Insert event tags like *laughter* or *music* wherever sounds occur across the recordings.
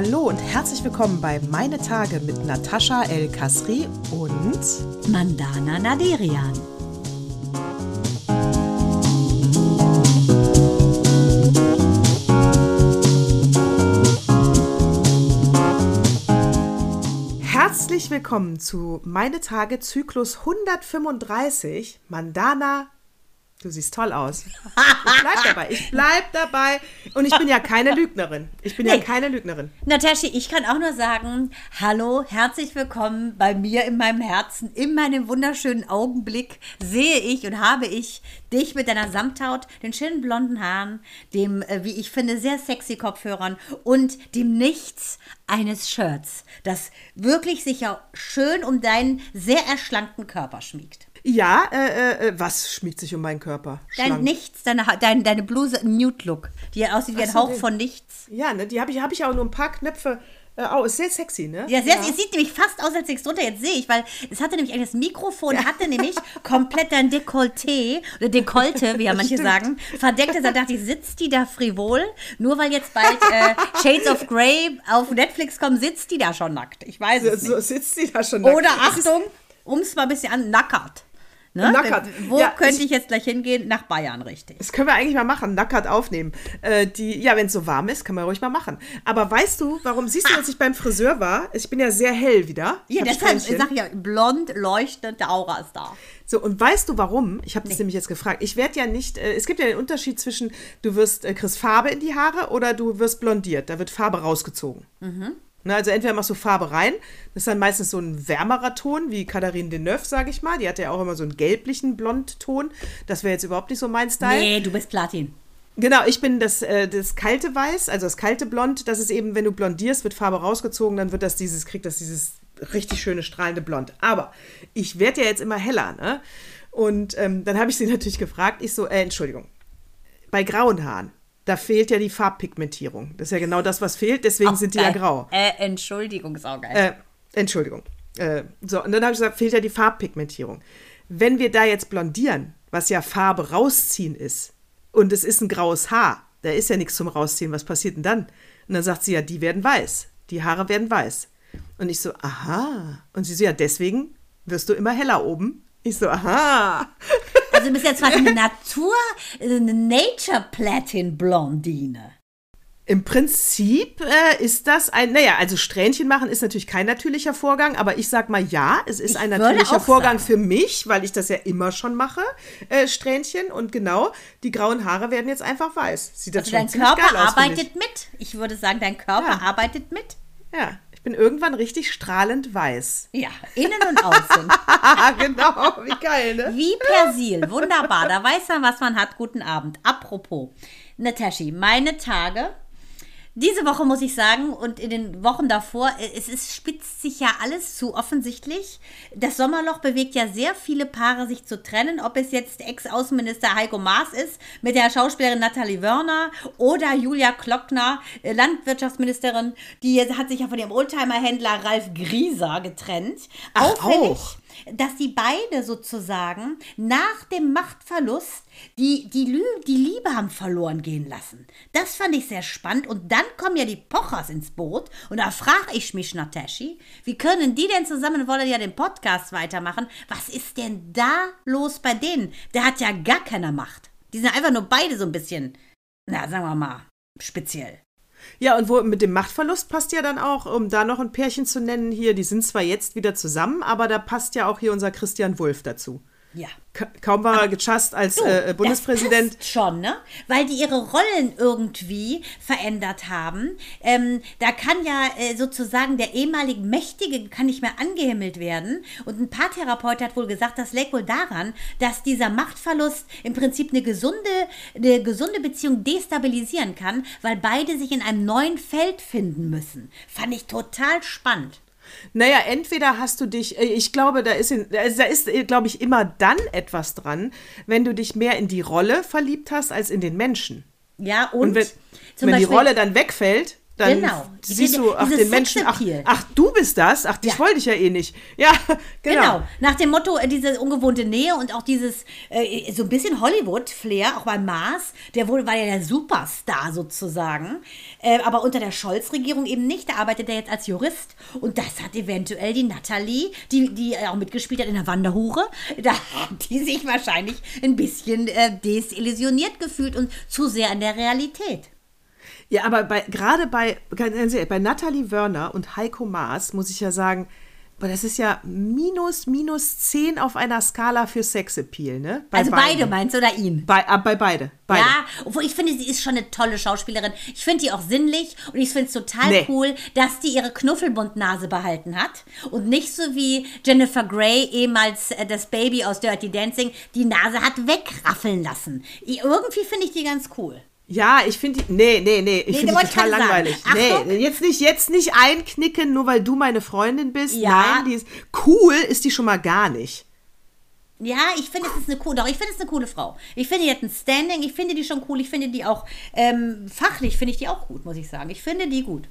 Hallo und herzlich willkommen bei Meine Tage mit Natascha El Kasri und Mandana Naderian. Herzlich willkommen zu Meine Tage Zyklus 135 Mandana Du siehst toll aus. Ich bleib dabei. Ich bleib dabei. Und ich bin ja keine Lügnerin. Ich bin nee. ja keine Lügnerin. Natascha, ich kann auch nur sagen, hallo, herzlich willkommen bei mir in meinem Herzen. In meinem wunderschönen Augenblick sehe ich und habe ich dich mit deiner Samthaut, den schönen blonden Haaren, dem, äh, wie ich finde, sehr sexy Kopfhörern und dem Nichts eines Shirts, das wirklich sicher schön um deinen sehr erschlankten Körper schmiegt. Ja, äh, äh, was schmiegt sich um meinen Körper? Dein Nichts, deine, deine, deine Bluse Nude Look, die aussieht wie ein Hauch den, von Nichts. Ja, ne, die habe ich, hab ich auch nur ein paar Knöpfe. Äh, oh, ist sehr sexy, ne? Ja, sehr, ja. es sieht nämlich fast aus, als ich es drunter jetzt sehe ich, weil es hatte nämlich das Mikrofon, ja. hatte nämlich komplett dein Dekolleté oder Dekolte, wie ja *laughs* manche Stimmt. sagen, verdeckt. Da dachte ich, sitzt die da frivol? Nur weil jetzt bald äh, Shades of Grey auf Netflix kommen, sitzt die da schon nackt. Ich weiß es so, nicht. So sitzt die da schon nackt. Oder Achtung, um es mal ein bisschen an, nackert. Ne? Nackert. Wo ja, könnte ich, ich, jetzt gleich hingehen? Nach Bayern, richtig. Das können wir eigentlich mal machen, Nackert aufnehmen. Äh, die, ja, wenn es so warm ist, kann man ruhig mal machen. Aber weißt du, warum siehst du, als ich beim Friseur war? Ich bin ja sehr hell wieder. Ja, deshalb sag ich ja, blond leuchtende Aura ist da. So, und weißt du warum? Ich habe das nee. nämlich jetzt gefragt. Ich werde ja nicht, äh, es gibt ja den Unterschied zwischen, du wirst, äh, kriegst Farbe in die Haare oder du wirst blondiert. Da wird Farbe rausgezogen. Mhm. Ne, also entweder machst du Farbe rein, das ist dann meistens so ein wärmerer Ton, wie Katharine Deneuve, sage ich mal. Die hat ja auch immer so einen gelblichen Blondton. Das wäre jetzt überhaupt nicht so mein Style. Nee, du bist Platin. Genau, ich bin das, äh, das kalte Weiß, also das kalte Blond. Das ist eben, wenn du blondierst, wird Farbe rausgezogen, dann wird das dieses, kriegt das dieses richtig schöne strahlende Blond. Aber ich werde ja jetzt immer heller, ne? Und ähm, dann habe ich sie natürlich gefragt. Ich so, äh, Entschuldigung, bei grauen Haaren, da fehlt ja die Farbpigmentierung. Das ist ja genau das, was fehlt, deswegen Ach, sind die geil. ja grau. Äh, Entschuldigung, saugeil. Äh, Entschuldigung. Äh, so, und dann habe ich gesagt, fehlt ja die Farbpigmentierung. Wenn wir da jetzt blondieren, was ja Farbe rausziehen ist, und es ist ein graues Haar, da ist ja nichts zum Rausziehen, was passiert denn dann? Und dann sagt sie ja, die werden weiß. Die Haare werden weiß. Und ich so, aha. Und sie so, ja, deswegen wirst du immer heller oben. Ich so, aha. Also du bist jetzt quasi eine Natur, eine Nature Platin Blondine. Im Prinzip äh, ist das ein, naja, also Strähnchen machen ist natürlich kein natürlicher Vorgang, aber ich sag mal ja, es ist ich ein natürlicher Vorgang sagen. für mich, weil ich das ja immer schon mache, äh, Strähnchen. Und genau, die grauen Haare werden jetzt einfach weiß. Sieht das also schon dein Körper aus, arbeitet mit. Ich würde sagen, dein Körper ja. arbeitet mit. Ja, bin irgendwann richtig strahlend weiß. Ja, innen und außen. *laughs* genau, wie geil, ne? Wie Persil, wunderbar. Da weiß man, was man hat. Guten Abend. Apropos, Nataschi, meine Tage diese Woche muss ich sagen und in den Wochen davor, äh, es ist, spitzt sich ja alles zu offensichtlich. Das Sommerloch bewegt ja sehr viele Paare, sich zu trennen. Ob es jetzt Ex-Außenminister Heiko Maas ist mit der Schauspielerin Nathalie Wörner oder Julia Klockner, äh, Landwirtschaftsministerin, die hat sich ja von ihrem Oldtimer-Händler Ralf Grieser getrennt. Ach, Auffällig, auch dass die beide sozusagen nach dem Machtverlust die, die, Lü die Liebe haben verloren gehen lassen. Das fand ich sehr spannend. Und dann kommen ja die Pochers ins Boot. Und da frage ich mich, Nataschi, wie können die denn zusammen, wollen ja den Podcast weitermachen? Was ist denn da los bei denen? Der hat ja gar keine Macht. Die sind einfach nur beide so ein bisschen, na, sagen wir mal, speziell. Ja, und wo mit dem Machtverlust passt ja dann auch, um da noch ein Pärchen zu nennen, hier, die sind zwar jetzt wieder zusammen, aber da passt ja auch hier unser Christian Wulff dazu. Ja. kaum war er gechast als du, äh, Bundespräsident. Das schon, ne? Weil die ihre Rollen irgendwie verändert haben. Ähm, da kann ja äh, sozusagen der ehemalige Mächtige kann nicht mehr angehimmelt werden. Und ein Paartherapeut hat wohl gesagt, das lägt wohl daran, dass dieser Machtverlust im Prinzip eine gesunde, eine gesunde Beziehung destabilisieren kann, weil beide sich in einem neuen Feld finden müssen. Fand ich total spannend. Naja, entweder hast du dich, äh, ich glaube, da ist, da ist, äh, glaube ich, immer dann etwas dran, wenn du dich mehr in die Rolle verliebt hast als in den Menschen. Ja, und, und wenn, wenn die Rolle dann wegfällt, dann Genau. siehst du ach, den Menschen, ach, ach, du bist das, ach, dich Ja. wollte ich ja eh nicht. *laughs* Ja, genau. Genau. Nach dem Motto, äh, diese ungewohnte Nähe und auch dieses, äh, so ein bisschen Hollywood-Flair, auch bei Mars, der wohl war ja der Superstar sozusagen, äh, aber unter der Scholz-Regierung eben nicht. Da arbeitet er jetzt als Jurist und das hat eventuell die Natalie, die, die auch mitgespielt hat in der Wanderhure, *laughs* da hat die sich wahrscheinlich ein bisschen äh, desillusioniert gefühlt und zu sehr an der Realität. Ja, aber bei, gerade bei, bei Nathalie Wörner und Heiko Maas muss ich ja sagen, aber das ist ja minus, minus 10 auf einer Skala für Sexappeal, ne? Bei also beide beiden. meinst du oder ihn? Bei, ah, bei beide. beide. Ja, obwohl ich finde, sie ist schon eine tolle Schauspielerin. Ich finde die auch sinnlich und ich finde es total Nee. cool, dass die ihre Knuffelbundnase behalten hat und nicht so wie Jennifer Grey, ehemals äh, das Baby aus Dirty Dancing, die Nase hat wegraffeln lassen. Irgendwie finde ich die ganz cool. Ja, ich finde die. Nee, nee, nee. Ich Nee, finde die total langweilig. Achtung. Nee, jetzt nicht, jetzt nicht einknicken, nur weil du meine Freundin bist. Ja. Nein, die ist cool, ist die schon mal gar nicht. Ja, ich finde, es ist eine coole, doch, ich finde es eine coole Frau. Ich finde, die hat ein Standing, ich finde die schon cool, ich finde die auch, ähm, fachlich finde ich die auch gut, muss ich sagen. Ich finde die gut.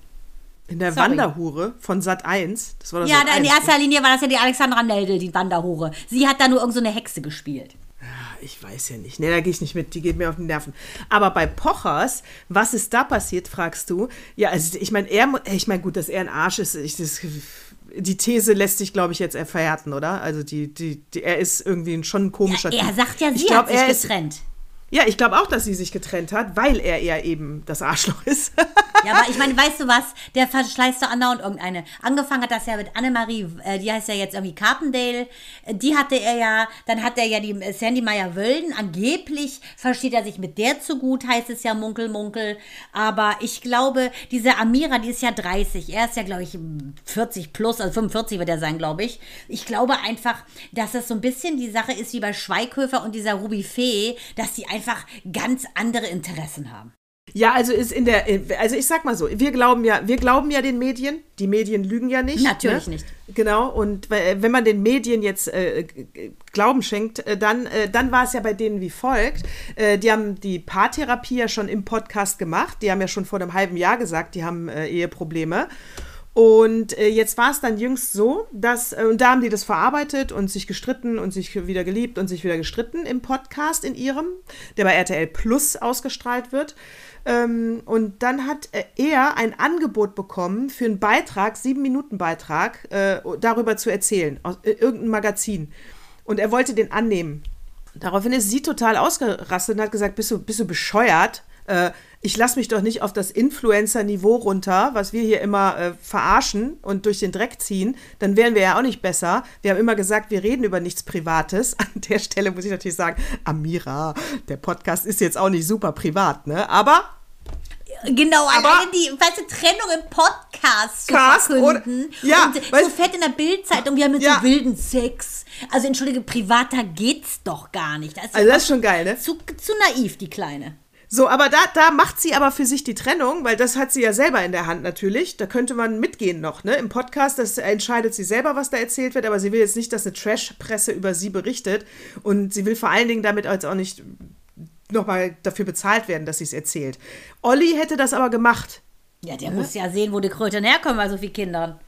In der Sorry. Wanderhure von Sat 1. Das war das Ja, Sat. in 1, ne? erster Linie war das ja die Alexandra Neldel, die Wanderhure. Sie hat da nur irgend so eine Hexe gespielt. Ich weiß ja nicht. Nee, da gehe ich nicht mit. Die geht mir auf die Nerven. Aber bei Pochers, was ist da passiert, fragst du? Ja, also ich meine, er, ich meine, gut, dass er ein Arsch ist. Ich, das, die These lässt sich, glaube ich, jetzt verhärten, oder? Also die, die, die, er ist irgendwie ein, schon ein komischer Er Typ. sagt ja, Ich sie glaub, hat sich er ist- getrennt. Ja, ich glaube auch, dass sie sich getrennt hat, weil er ja eben das Arschloch ist. *laughs* Ja, aber ich meine, weißt du was? Der verschleißt doch andauernd irgendeine. Angefangen hat das ja mit Annemarie, äh, die heißt ja jetzt irgendwie Carpendale. Äh, Die hatte er ja, dann hat er ja die äh, Sandy Meyer-Wölden. Angeblich versteht er sich mit der zu gut, heißt es ja Munkel, Munkel. Aber ich glaube, diese Amira, die ist ja 30. Er ist ja, glaube ich, 40 plus, also 45 wird er sein, glaube ich. Ich glaube einfach, dass das so ein bisschen die Sache ist wie bei Schweighöfer und dieser Ruby Fee, dass die einfach ganz andere Interessen haben. Ja, also ist in der, also ich sag mal so, wir glauben ja, wir glauben ja den Medien. Die Medien lügen ja nicht. Natürlich ne? nicht. Genau. Und wenn man den Medien jetzt äh, Glauben schenkt, äh, dann, äh, dann war es ja bei denen wie folgt. Äh, die haben die Paartherapie ja schon im Podcast gemacht. Die haben ja schon vor einem halben Jahr gesagt, die haben äh, Eheprobleme. Und äh, jetzt war es dann jüngst so, dass, äh, und da haben die das verarbeitet und sich gestritten und sich wieder geliebt und sich wieder gestritten im Podcast in ihrem, der bei RTL Plus ausgestrahlt wird. Ähm, und dann hat äh, er ein Angebot bekommen für einen Beitrag, sieben Minuten Beitrag, äh, darüber zu erzählen, aus äh, irgendeinem Magazin. Und er wollte den annehmen. Daraufhin ist sie total ausgerastet und hat gesagt, bist du, bist du bescheuert? Ich lasse mich doch nicht auf das Influencer-Niveau runter, was wir hier immer äh, verarschen und durch den Dreck ziehen. Dann wären wir ja auch nicht besser. Wir haben immer gesagt, wir reden über nichts Privates. *laughs* An der Stelle muss ich natürlich sagen, Amira, der Podcast ist jetzt auch nicht super privat, ne? Aber Genau, Aber- alleine die weißt du, Trennung im Podcast zu Cast verkünden. Ja, und so fett in der Bildzeitung, wir haben jetzt Ja. so wilden Sex. Also entschuldige, privater geht's doch gar nicht. Das also das ist schon geil, ne? zu, zu naiv, die Kleine. So, aber da, da macht sie aber für sich die Trennung, weil das hat sie ja selber in der Hand natürlich. Da könnte man mitgehen noch, ne? Im Podcast, das entscheidet sie selber, was da erzählt wird, aber sie will jetzt nicht, dass eine Trash-Presse über sie berichtet. Und sie will vor allen Dingen damit jetzt auch nicht nochmal dafür bezahlt werden, dass sie es erzählt. Olli hätte das aber gemacht. Ja, der muss ja sehen, wo die Kröten herkommen bei so vielen Kindern.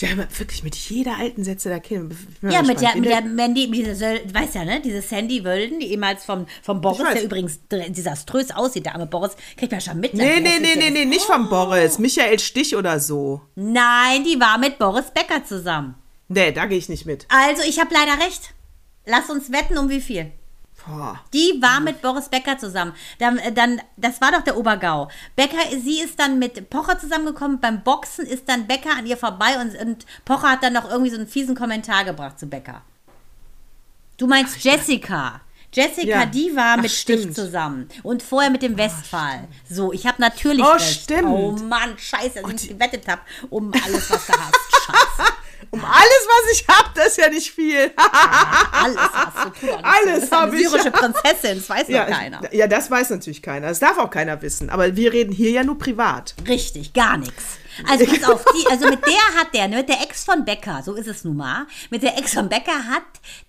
Ja, aber wirklich mit jeder alten Sätze der Kinder. Ja, mit der, mit der Mandy, mit dieser, weiß ja, ne? Diese Sandy Wölden, die ehemals vom, vom Boris, der übrigens desaströs aussieht, der arme Boris, kriegt man schon mit. Nee, wie nee, nee, nee, ist. nee, nicht von Boris. Michael Stich oder so. Nein, die war mit Boris Becker zusammen. Nee, da gehe ich nicht mit. Also, ich habe leider recht. Lass uns wetten, um wie viel. Boah. Die war mit Boris Becker zusammen. Dann, äh, dann, das war doch der Obergau. Becker, sie ist dann mit Pocher zusammengekommen. Beim Boxen ist dann Becker an ihr vorbei und, und Pocher hat dann noch irgendwie so einen fiesen Kommentar gebracht zu Becker. Du meinst Jessica. Jessica, Ja. die war Ach, mit Stich stimmt. zusammen. Und vorher mit dem Westphal. so, ich habe natürlich Oh, recht. stimmt. Oh Mann, scheiße, dass ich gewettet habe um alles, was du hast. Scheiße. *laughs* Um alles, was ich hab, das ist ja nicht viel. Alles hast du. Alles Du bist eine hab ich. syrische Prinzessin, das weiß ja, doch keiner. ja, das weiß natürlich keiner. Das darf auch keiner wissen. Aber wir reden hier ja nur privat. Richtig, gar nichts. Also pass auf, die, also mit der hat der, ne, mit der Ex von Becker, so ist es nun mal, mit der Ex von Becker hat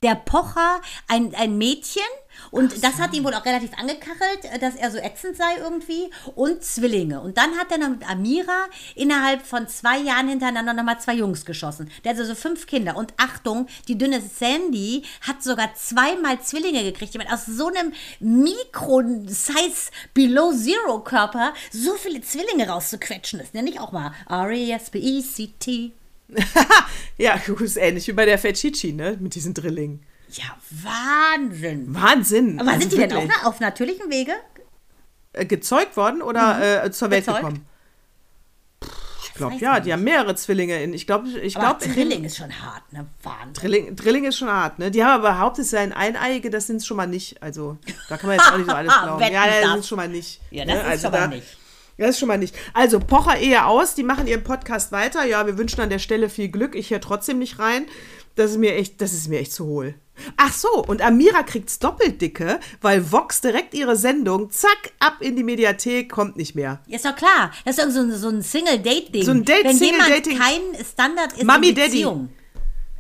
der Pocher ein, ein Mädchen Und das hat ihn wohl auch relativ angekachelt, äh, dass er so ätzend sei irgendwie. Und Zwillinge. Und dann hat er noch mit Amira innerhalb von zwei Jahren hintereinander nochmal zwei Jungs geschossen. Der hat also fünf Kinder. Und Achtung, die dünne Sandy hat sogar zweimal Zwillinge gekriegt. Jemand aus so einem Mikro-Size Below Zero Körper so viele Zwillinge rauszuquetschen, das nenne ich auch mal R-E-S-P-E-C-T. *laughs* ja, ist ähnlich wie bei der Fetchichi, ne? Mit diesen Drillingen. Ja, Wahnsinn. Wahnsinn. Aber Also sind die denn wirklich. auf, auf natürlichem Wege? Äh, gezeugt worden oder äh, zur Welt Gezeugt? gekommen? Ich glaube, ja, die haben mehrere Zwillinge. In, ich glaube, ich glaube, Drilling ist schon hart, ne? Wahnsinn. Drilling, Drilling ist schon hart, ne? Die haben aber behauptet, es seien Eineiige, das sind es schon mal nicht. Also, da kann man jetzt auch nicht so alles *laughs* glauben. Ja, das ist schon mal nicht. Ja, das ne? ist also schon mal da, nicht. Das ist schon mal nicht. Also, Pocher Ehe aus, die machen ihren Podcast weiter. Ja, wir wünschen an der Stelle viel Glück. Ich höre trotzdem nicht rein. Das ist mir echt, das ist mir echt zu hohl. Ach so, und Amira kriegt's doppelt dicke, weil Vox direkt ihre Sendung, zack, ab in die Mediathek, kommt nicht mehr. Ist doch klar. Das ist so ein, so ein Single-Date-Ding. So ein Date- Wenn jemand Single-Dating. kein Standard ist Mummy, in Daddy.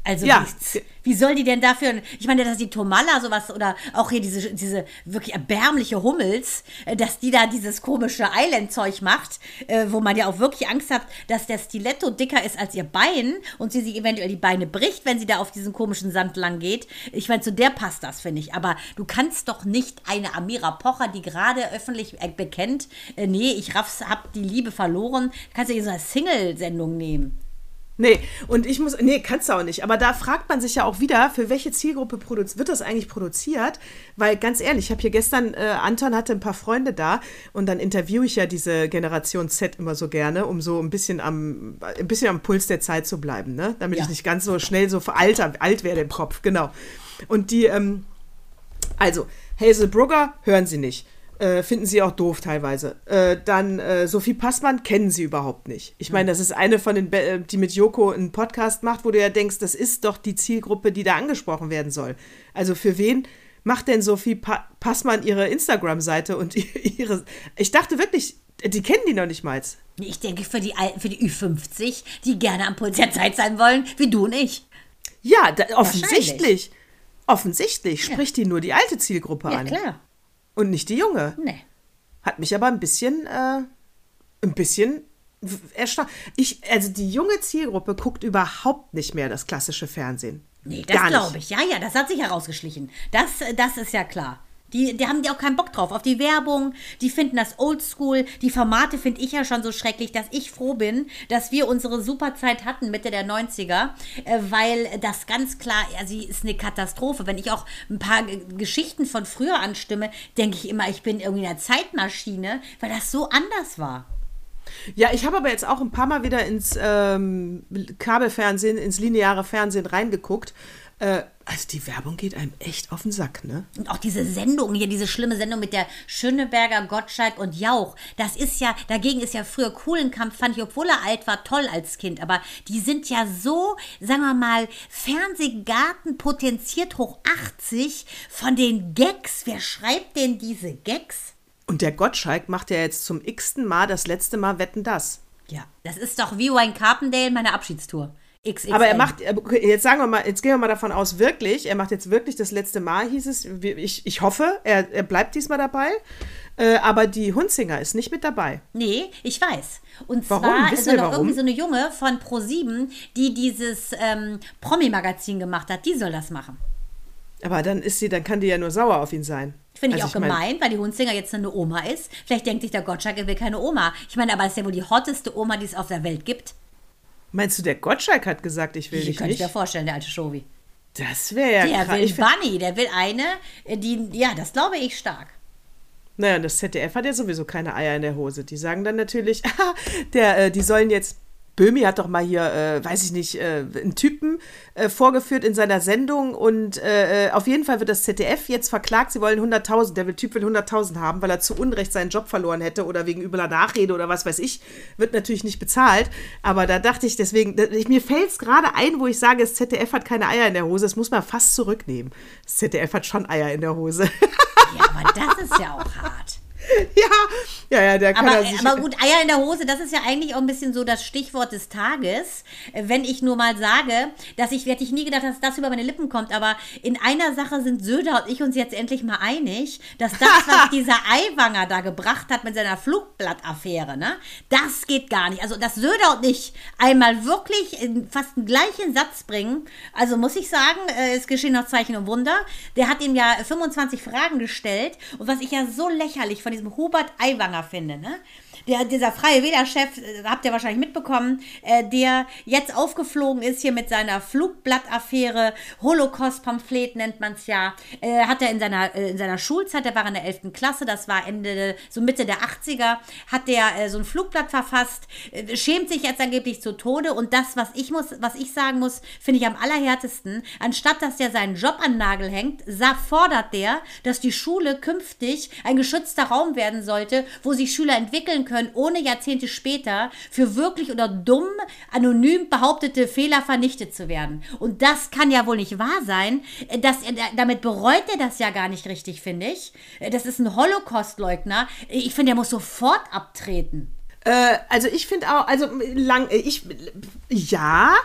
Also Ja. wie, wie soll die denn dafür, ich meine, dass die Tomalla sowas oder auch hier diese, diese wirklich erbärmliche Hummels, äh, dass die da dieses komische Island-Zeug macht, äh, wo man ja auch wirklich Angst hat, dass der Stiletto dicker ist als ihr Bein und sie sich eventuell die Beine bricht, wenn sie da auf diesen komischen Sand lang geht. Ich meine, zu der passt das, finde ich. Aber du kannst doch nicht eine Amira Pocher, die gerade öffentlich äh, bekennt, nee, ich raff's, hab die Liebe verloren, kannst du in so eine Single-Sendung nehmen. Nee, und ich muss, nee, kannst du auch nicht. Aber da fragt man sich ja auch wieder, für welche Zielgruppe produziert, wird das eigentlich produziert? Weil ganz ehrlich, ich habe hier gestern, äh, Anton hatte ein paar Freunde da und dann interviewe ich ja diese Generation Z immer so gerne, um so ein bisschen am, ein bisschen am Puls der Zeit zu bleiben, ne? Damit Ja. ich nicht ganz so schnell so veralter, alt werde im Kopf, genau. Und die, ähm, also, Hazel Brugger hören sie nicht. Äh, finden sie auch doof teilweise. Äh, dann äh, Sophie Passmann kennen sie überhaupt nicht. Ich meine, das ist eine von den, Be äh, die mit Joko einen Podcast macht, wo du ja denkst, das ist doch die Zielgruppe, die da angesprochen werden soll. Also für wen macht denn Sophie pa Passmann ihre Instagram-Seite und *laughs* ihre. Ich dachte wirklich, die kennen die noch nicht mal. Ich denke, für die, für die Ü50, die gerne am Puls der Zeit sein wollen, wie du und ich. Ja, da, offensichtlich. Offensichtlich spricht die nur die alte Zielgruppe Ja, an. klar. Und nicht die junge. Nee. Hat mich aber ein bisschen, äh, ein bisschen erstaunt. Ich, also die junge Zielgruppe guckt überhaupt nicht mehr das klassische Fernsehen. Nee, das glaube ich. Ja, ja, das hat sich herausgeschlichen. Das, äh, das ist ja klar. Die, die haben die auch keinen Bock drauf. Auf die Werbung, die finden das oldschool. Die Formate finde ich ja schon so schrecklich, dass ich froh bin, dass wir unsere Superzeit hatten, Mitte der 90er, äh, weil das ganz klar, ja, sie ist eine Katastrophe. Wenn ich auch ein paar Geschichten von früher anstimme, denke ich immer, ich bin irgendwie in einer Zeitmaschine, weil das so anders war. Ja, ich habe aber jetzt auch ein paar Mal wieder ins ähm, Kabelfernsehen, ins lineare Fernsehen reingeguckt. Äh, also die Werbung geht einem echt auf den Sack, ne? Und auch diese Sendung hier, diese schlimme Sendung mit der Schöneberger, Gottschalk und Jauch. Das ist ja, dagegen ist ja früher Kohlenkampf, fand ich, obwohl er alt war, toll als Kind. Aber die sind ja so, sagen wir mal, Fernsehgarten potenziert hoch 80 von den Gags. Wer schreibt denn diese Gags? Und der Gottschalk macht ja jetzt zum x-ten Mal das letzte Mal Wetten das. Ja, das ist doch wie Wayne Carpendale, meine Abschiedstour. XXL. Aber er macht, okay, jetzt sagen wir mal, jetzt gehen wir mal davon aus, wirklich, er macht jetzt wirklich das letzte Mal, hieß es. Ich, ich hoffe, er, er bleibt diesmal dabei. Äh, aber die Hunzinger ist nicht mit dabei. Nee, ich weiß. Und Warum? zwar Wissen ist noch irgendwie so eine Junge von Pro7, die dieses ähm, Promi-Magazin gemacht hat. Die soll das machen. Aber dann ist sie, dann kann die ja nur sauer auf ihn sein. Finde ich Also auch mein- gemein, weil die Hunzinger jetzt eine Oma ist. Vielleicht denkt sich der Gottschalk, er will keine Oma. Ich meine, aber es ist ja wohl die hotteste Oma, die es auf der Welt gibt. Meinst du, der Gottschalk hat gesagt, ich will Ich dich könnte ich nicht? mir vorstellen, der alte Shovi. Das wäre ja Der krass. will Ich Bunny, der will eine, äh, die, ja, das glaube ich stark. Naja, das ZDF hat ja sowieso keine Eier in der Hose. Die sagen dann natürlich, *laughs* der, äh, die sollen jetzt. Böhmi hat doch mal hier, äh, weiß ich nicht, äh, einen Typen äh, vorgeführt in seiner Sendung und äh, äh, auf jeden Fall wird das ZDF jetzt verklagt, sie wollen 100.000, der Typ will 100.000 haben, weil er zu Unrecht seinen Job verloren hätte oder wegen übler Nachrede oder was weiß ich, wird natürlich nicht bezahlt, aber da dachte ich deswegen, ich, mir fällt es gerade ein, wo ich sage, das ZDF hat keine Eier in der Hose, das muss man fast zurücknehmen. Das ZDF hat schon Eier in der Hose. Ja, aber das ist ja auch hart. *laughs* ja, ja, ja, der kann Aber, er sich. aber gut, Eier in der Hose, das ist ja eigentlich auch ein bisschen so das Stichwort des Tages. Wenn ich nur mal sage, dass ich, hätte ich nie gedacht, dass das über meine Lippen kommt, aber in einer Sache sind Söder und ich uns jetzt endlich mal einig, dass das, *laughs* was dieser Eiwanger da gebracht hat mit seiner Flugblattaffäre, ne, das geht gar nicht. Also, dass Söder und ich einmal wirklich in fast den gleichen Satz bringen, also muss ich sagen, äh, es geschehen noch Zeichen und Wunder. Der hat ihm ja 25 Fragen gestellt und was ich ja so lächerlich von diesem Hubert Aiwanger finde, ne? Der, dieser freie Wählerchef, äh, habt ihr wahrscheinlich mitbekommen, äh, der jetzt aufgeflogen ist hier mit seiner Flugblattaffäre, Holocaust-Pamphlet nennt man es ja, äh, hat er in seiner, äh, in seiner Schulzeit, der war in der 11. Klasse, das war Ende, so Mitte der 80er, hat der äh, so ein Flugblatt verfasst, schämt sich jetzt angeblich zu Tode und das, was ich muss, was ich sagen muss, finde ich am allerhärtesten, anstatt dass der seinen Job an Nagel hängt, fordert der, dass die Schule künftig ein geschützter Raum werden sollte, wo sich Schüler entwickeln können, ohne Jahrzehnte später für wirklich oder dumm, anonym behauptete Fehler vernichtet zu werden. Und das kann ja wohl nicht wahr sein. Äh, Dass er, damit bereut er das ja gar nicht richtig, finde ich. Äh, Das ist ein Holocaust-Leugner. Ich finde, er muss sofort abtreten. Äh, also ich finde auch, also lang, äh, ich, ja,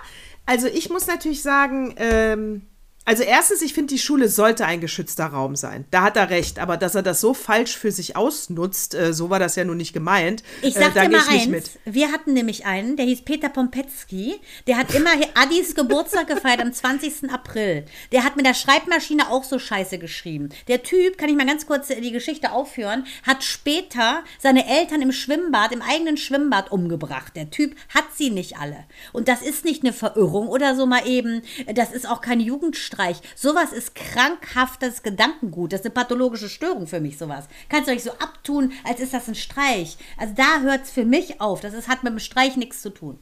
also ich muss natürlich sagen, ähm, also erstens, ich finde, die Schule sollte ein geschützter Raum sein. Da hat er recht, aber dass er das so falsch für sich ausnutzt, äh, so war das ja nun nicht gemeint. Ich äh, sag da dir mal ich nicht eins, mit. wir hatten nämlich einen, der hieß Peter Pompetzky, der hat immer Addis Geburtstag gefeiert am 20. April. Der hat mit der Schreibmaschine auch so scheiße geschrieben. Der Typ, kann ich mal ganz kurz die Geschichte aufführen, hat später seine Eltern im Schwimmbad, im eigenen Schwimmbad umgebracht. Der Typ hat sie nicht alle. Und das ist nicht eine Verirrung oder so mal eben, das ist auch kein Jugendstreich. Sowas ist krankhaftes Gedankengut. Das ist eine pathologische Störung für mich, sowas. Kannst du euch so abtun, als ist das ein Streich. Also da hört es für mich auf. Das ist, hat mit dem Streich nichts zu tun.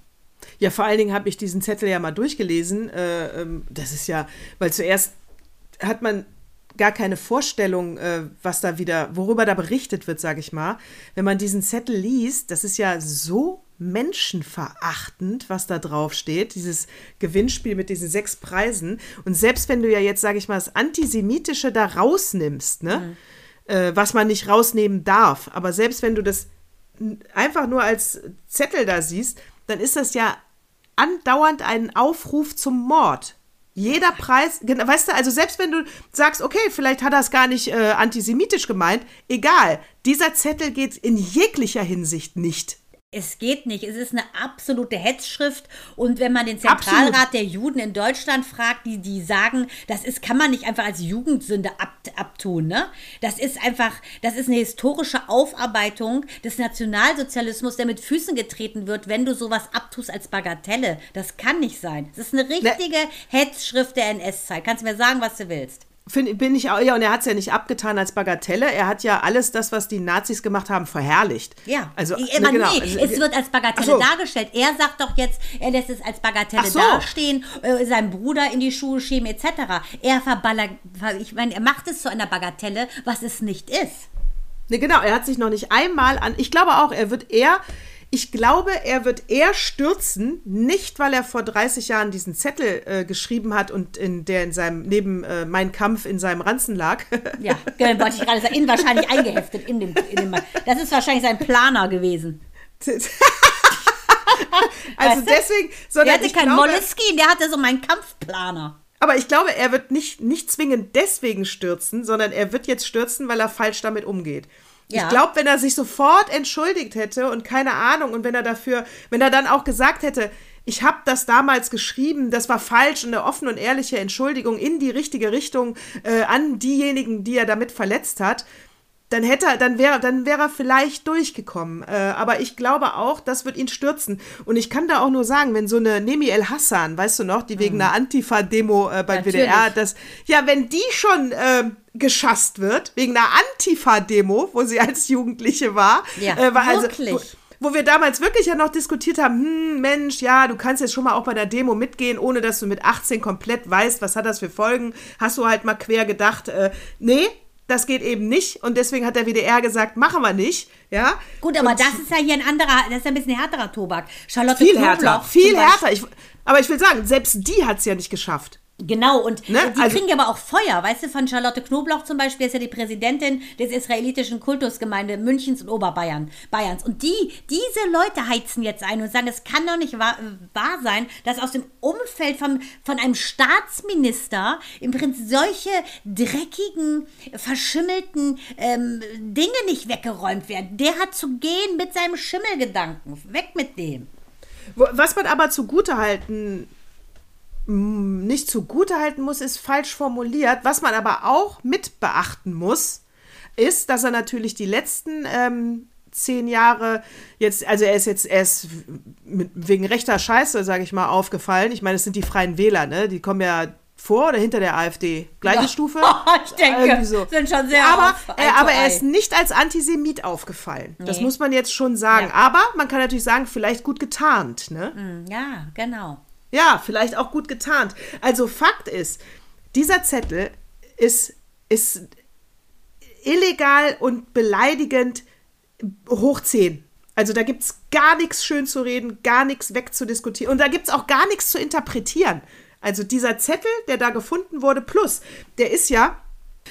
Ja, vor allen Dingen habe ich diesen Zettel ja mal durchgelesen. Äh, ähm, das ist ja, weil zuerst hat man gar keine Vorstellung, äh, was da wieder, worüber da berichtet wird, sage ich mal. Wenn man diesen Zettel liest, das ist ja so menschenverachtend, was da drauf steht, dieses Gewinnspiel mit diesen sechs Preisen. Und selbst wenn du ja jetzt, sage ich mal, das Antisemitische da rausnimmst, ne, äh, was man nicht rausnehmen darf, aber selbst wenn du das einfach nur als Zettel da siehst, dann ist das ja andauernd ein Aufruf zum Mord. Jeder Preis, weißt du, also selbst wenn du sagst, okay, vielleicht hat er es gar nicht äh, antisemitisch gemeint, egal, dieser Zettel geht in jeglicher Hinsicht nicht. Es geht nicht. Es ist eine absolute Hetzschrift. Und wenn man den Zentralrat Absolut. der Juden in Deutschland fragt, die, die sagen, das ist, kann man nicht einfach als Jugendsünde ab, abtun. Ne? Das ist einfach, das ist eine historische Aufarbeitung des Nationalsozialismus, der mit Füßen getreten wird, wenn du sowas abtust als Bagatelle. Das kann nicht sein. Das ist eine richtige Hetzschrift der NS-Zeit. Kannst du mir sagen, was du willst. Find, bin ich auch, ja, und er hat es ja nicht abgetan als Bagatelle. Er hat ja alles das, was die Nazis gemacht haben, verherrlicht. Ja, also, Ich- ne, aber genau. nee, Also, es wird als Bagatelle so. dargestellt. Er sagt doch jetzt, er lässt es als Bagatelle so. dastehen, äh, seinem Bruder in die Schuhe schieben etc. Er verballer, ver- ich meine, er macht es zu einer Bagatelle, was es nicht ist. Ne, genau, er hat sich noch nicht einmal an. Ich glaube auch, er wird eher. Ich glaube, er wird eher stürzen, nicht weil er vor 30 Jahren diesen Zettel äh, geschrieben hat und in der in seinem neben äh, Mein Kampf in seinem Ranzen lag. Ja, genau, wollte ich gerade sagen, in, wahrscheinlich eingeheftet in dem, in dem. Das ist wahrscheinlich sein Planer gewesen. *laughs* also Weißt du? deswegen, Der sondern hatte ich keinen glaube, Moleskine, der hatte so meinen Kampfplaner. aber ich glaube, er wird nicht nicht zwingend deswegen stürzen, sondern er wird jetzt stürzen, weil er falsch damit umgeht. Ja. Ich glaube, wenn er sich sofort entschuldigt hätte und keine Ahnung und wenn er dafür, wenn er dann auch gesagt hätte, ich habe das damals geschrieben, das war falsch und eine offene und ehrliche Entschuldigung in die richtige Richtung äh, an diejenigen, die er damit verletzt hat, dann hätte er, dann wäre, dann wäre er vielleicht durchgekommen. Äh, aber ich glaube auch, das wird ihn stürzen. Und ich kann da auch nur sagen, wenn so eine Nemi El Hassan, weißt du noch, die wegen einer Antifa-Demo äh, beim Mhm. Natürlich. WDR, das, ja, wenn die schon ähm, geschasst wird, wegen einer Antifa-Demo, wo sie als Jugendliche war, Ja, äh, war wirklich. wo, wo wir damals wirklich ja noch diskutiert haben, hm, Mensch, ja, du kannst jetzt schon mal auch bei der Demo mitgehen, ohne dass du mit 18 komplett weißt, was hat das für Folgen. Hast du halt mal quer gedacht, äh, nee, das geht eben nicht. Und deswegen hat der WDR gesagt, machen wir nicht. Ja. Gut, aber Und das ist ja hier ein anderer, das ist ja ein bisschen härterer Tobak. Charlotte viel Knobloch härter, viel härter. Ich, aber ich will sagen, selbst die hat es ja nicht geschafft. Genau, und Ne? die Also- kriegen ja aber auch Feuer. Weißt du, von Charlotte Knoblauch zum Beispiel ist ja die Präsidentin des israelitischen Kultusgemeinde Münchens und Oberbayern, Bayerns. Und die, diese Leute heizen jetzt ein und sagen, es kann doch nicht wahr, wahr sein, dass aus dem Umfeld von, von einem Staatsminister im Prinzip solche dreckigen, verschimmelten ähm, Dinge nicht weggeräumt werden. Der hat zu gehen mit seinem Schimmelgedanken. Weg mit dem. Was man aber zugutehalten mm, nicht zugutehalten muss, ist falsch formuliert. Was man aber auch mit beachten muss, ist, dass er natürlich die letzten ähm, zehn Jahre jetzt, also er ist jetzt erst wegen rechter Scheiße, sage ich mal, aufgefallen. Ich meine, es sind die Freien Wähler, ne? Die kommen ja vor oder hinter der AfD? Gleiche Ja. Stufe? *laughs* Ich denke, so. sind schon sehr aber, äh, aber er ist nicht als Antisemit aufgefallen. Das Nee. muss man jetzt schon sagen. Ja. Aber man kann natürlich sagen, vielleicht gut getarnt, ne? Hm, Ja, genau. Ja, vielleicht auch gut getarnt. Also Fakt ist, dieser Zettel ist, ist illegal und beleidigend hoch 10. Also da gibt es gar nichts schön zu reden, gar nichts wegzudiskutieren und da gibt es auch gar nichts zu interpretieren. Also dieser Zettel, der da gefunden wurde, plus, der ist ja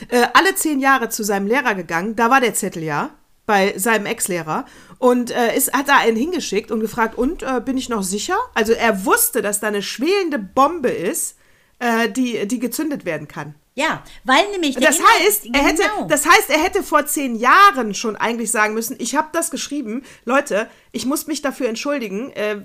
äh, alle zehn Jahre zu seinem Lehrer gegangen, da war der Zettel ja, bei seinem Ex-Lehrer und äh, ist, hat da einen hingeschickt und gefragt, und äh, bin ich noch sicher? Also er wusste, dass da eine schwelende Bombe ist, äh, die, die gezündet werden kann. Ja, weil nämlich Das Inhalt- heißt, er hätte, genau. das heißt, er hätte vor zehn Jahren schon eigentlich sagen müssen, ich habe das geschrieben, Leute, ich muss mich dafür entschuldigen. Äh,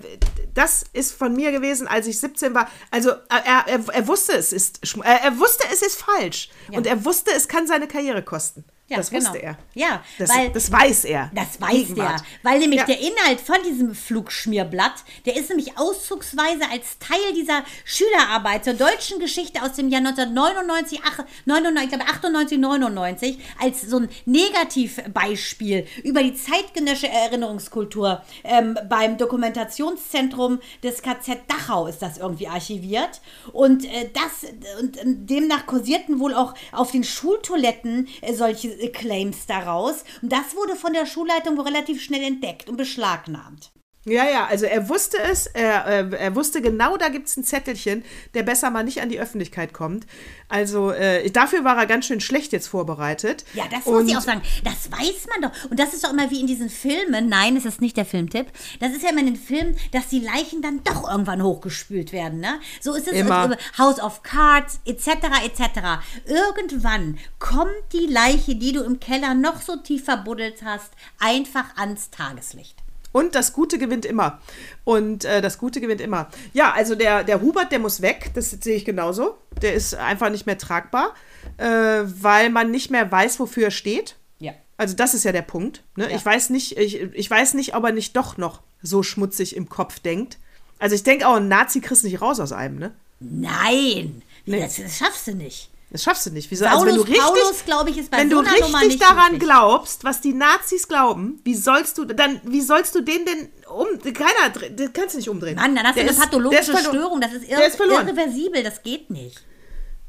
das ist von mir gewesen, als ich 17 war. Also er, er, er wusste, es ist, schm- er, er wusste, es ist falsch und er wusste, es kann seine Karriere kosten. Ja, das genau. wusste er. Ja, das, weil- das weiß er. Das weiß Gegenwart. der, weil nämlich Ja. der Inhalt von diesem Flugschmierblatt, der ist nämlich auszugsweise als Teil dieser Schülerarbeit zur deutschen Geschichte aus dem Jahr 1999, ach, 99, ich glaube 98, 99, als so ein Negativbeispiel über die zeitgenössische Erinnerungskultur ähm, beim Dokumentationszentrum des KZ Dachau ist das irgendwie archiviert. Und äh, das und äh, demnach kursierten wohl auch auf den Schultoiletten äh, solche äh, Claims daraus. Und das wurde von der Schulleitung relativ schnell entdeckt und beschlagnahmt. Ja, ja, also er wusste es, er, äh, er wusste genau, da gibt es ein Zettelchen, der besser mal nicht an die Öffentlichkeit kommt. Also äh, dafür war er ganz schön schlecht jetzt vorbereitet. Ja, das Und- muss ich auch sagen. Das weiß man doch. Und das ist doch immer wie in diesen Filmen. Nein, es ist nicht der Filmtipp. Das ist ja immer in den Filmen, dass die Leichen dann doch irgendwann hochgespült werden. Ne? So ist es Immer. House of Cards etc. etc. Irgendwann kommt die Leiche, die du im Keller noch so tief verbuddelt hast, einfach ans Tageslicht. Und das Gute gewinnt immer. Und äh, das Gute gewinnt immer. Ja, also der, der Hubert, der muss weg. Das sehe ich genauso. Der ist einfach nicht mehr tragbar, äh, weil man nicht mehr weiß, wofür er steht. Ja. Also das ist ja der Punkt. Ne? Ja. Ich weiß nicht, ich, ich weiß nicht, ob er nicht doch noch so schmutzig im Kopf denkt. Also ich denke auch, ein Nazi kriegst nicht raus aus einem, ne? Nein, Nee. das, das schaffst du nicht. Das schaffst du nicht. Wieso? Paulus, also wenn du richtig, Paulus, glaube ich, ist bei wenn so du richtig daran möglich. glaubst, was die Nazis glauben, wie sollst du dann, wie sollst du den denn um? Keiner, den kannst du nicht umdrehen. Mann, dann hast Der du eine pathologische ist Störung. Das ist, irre, ist irreversibel. Das geht nicht.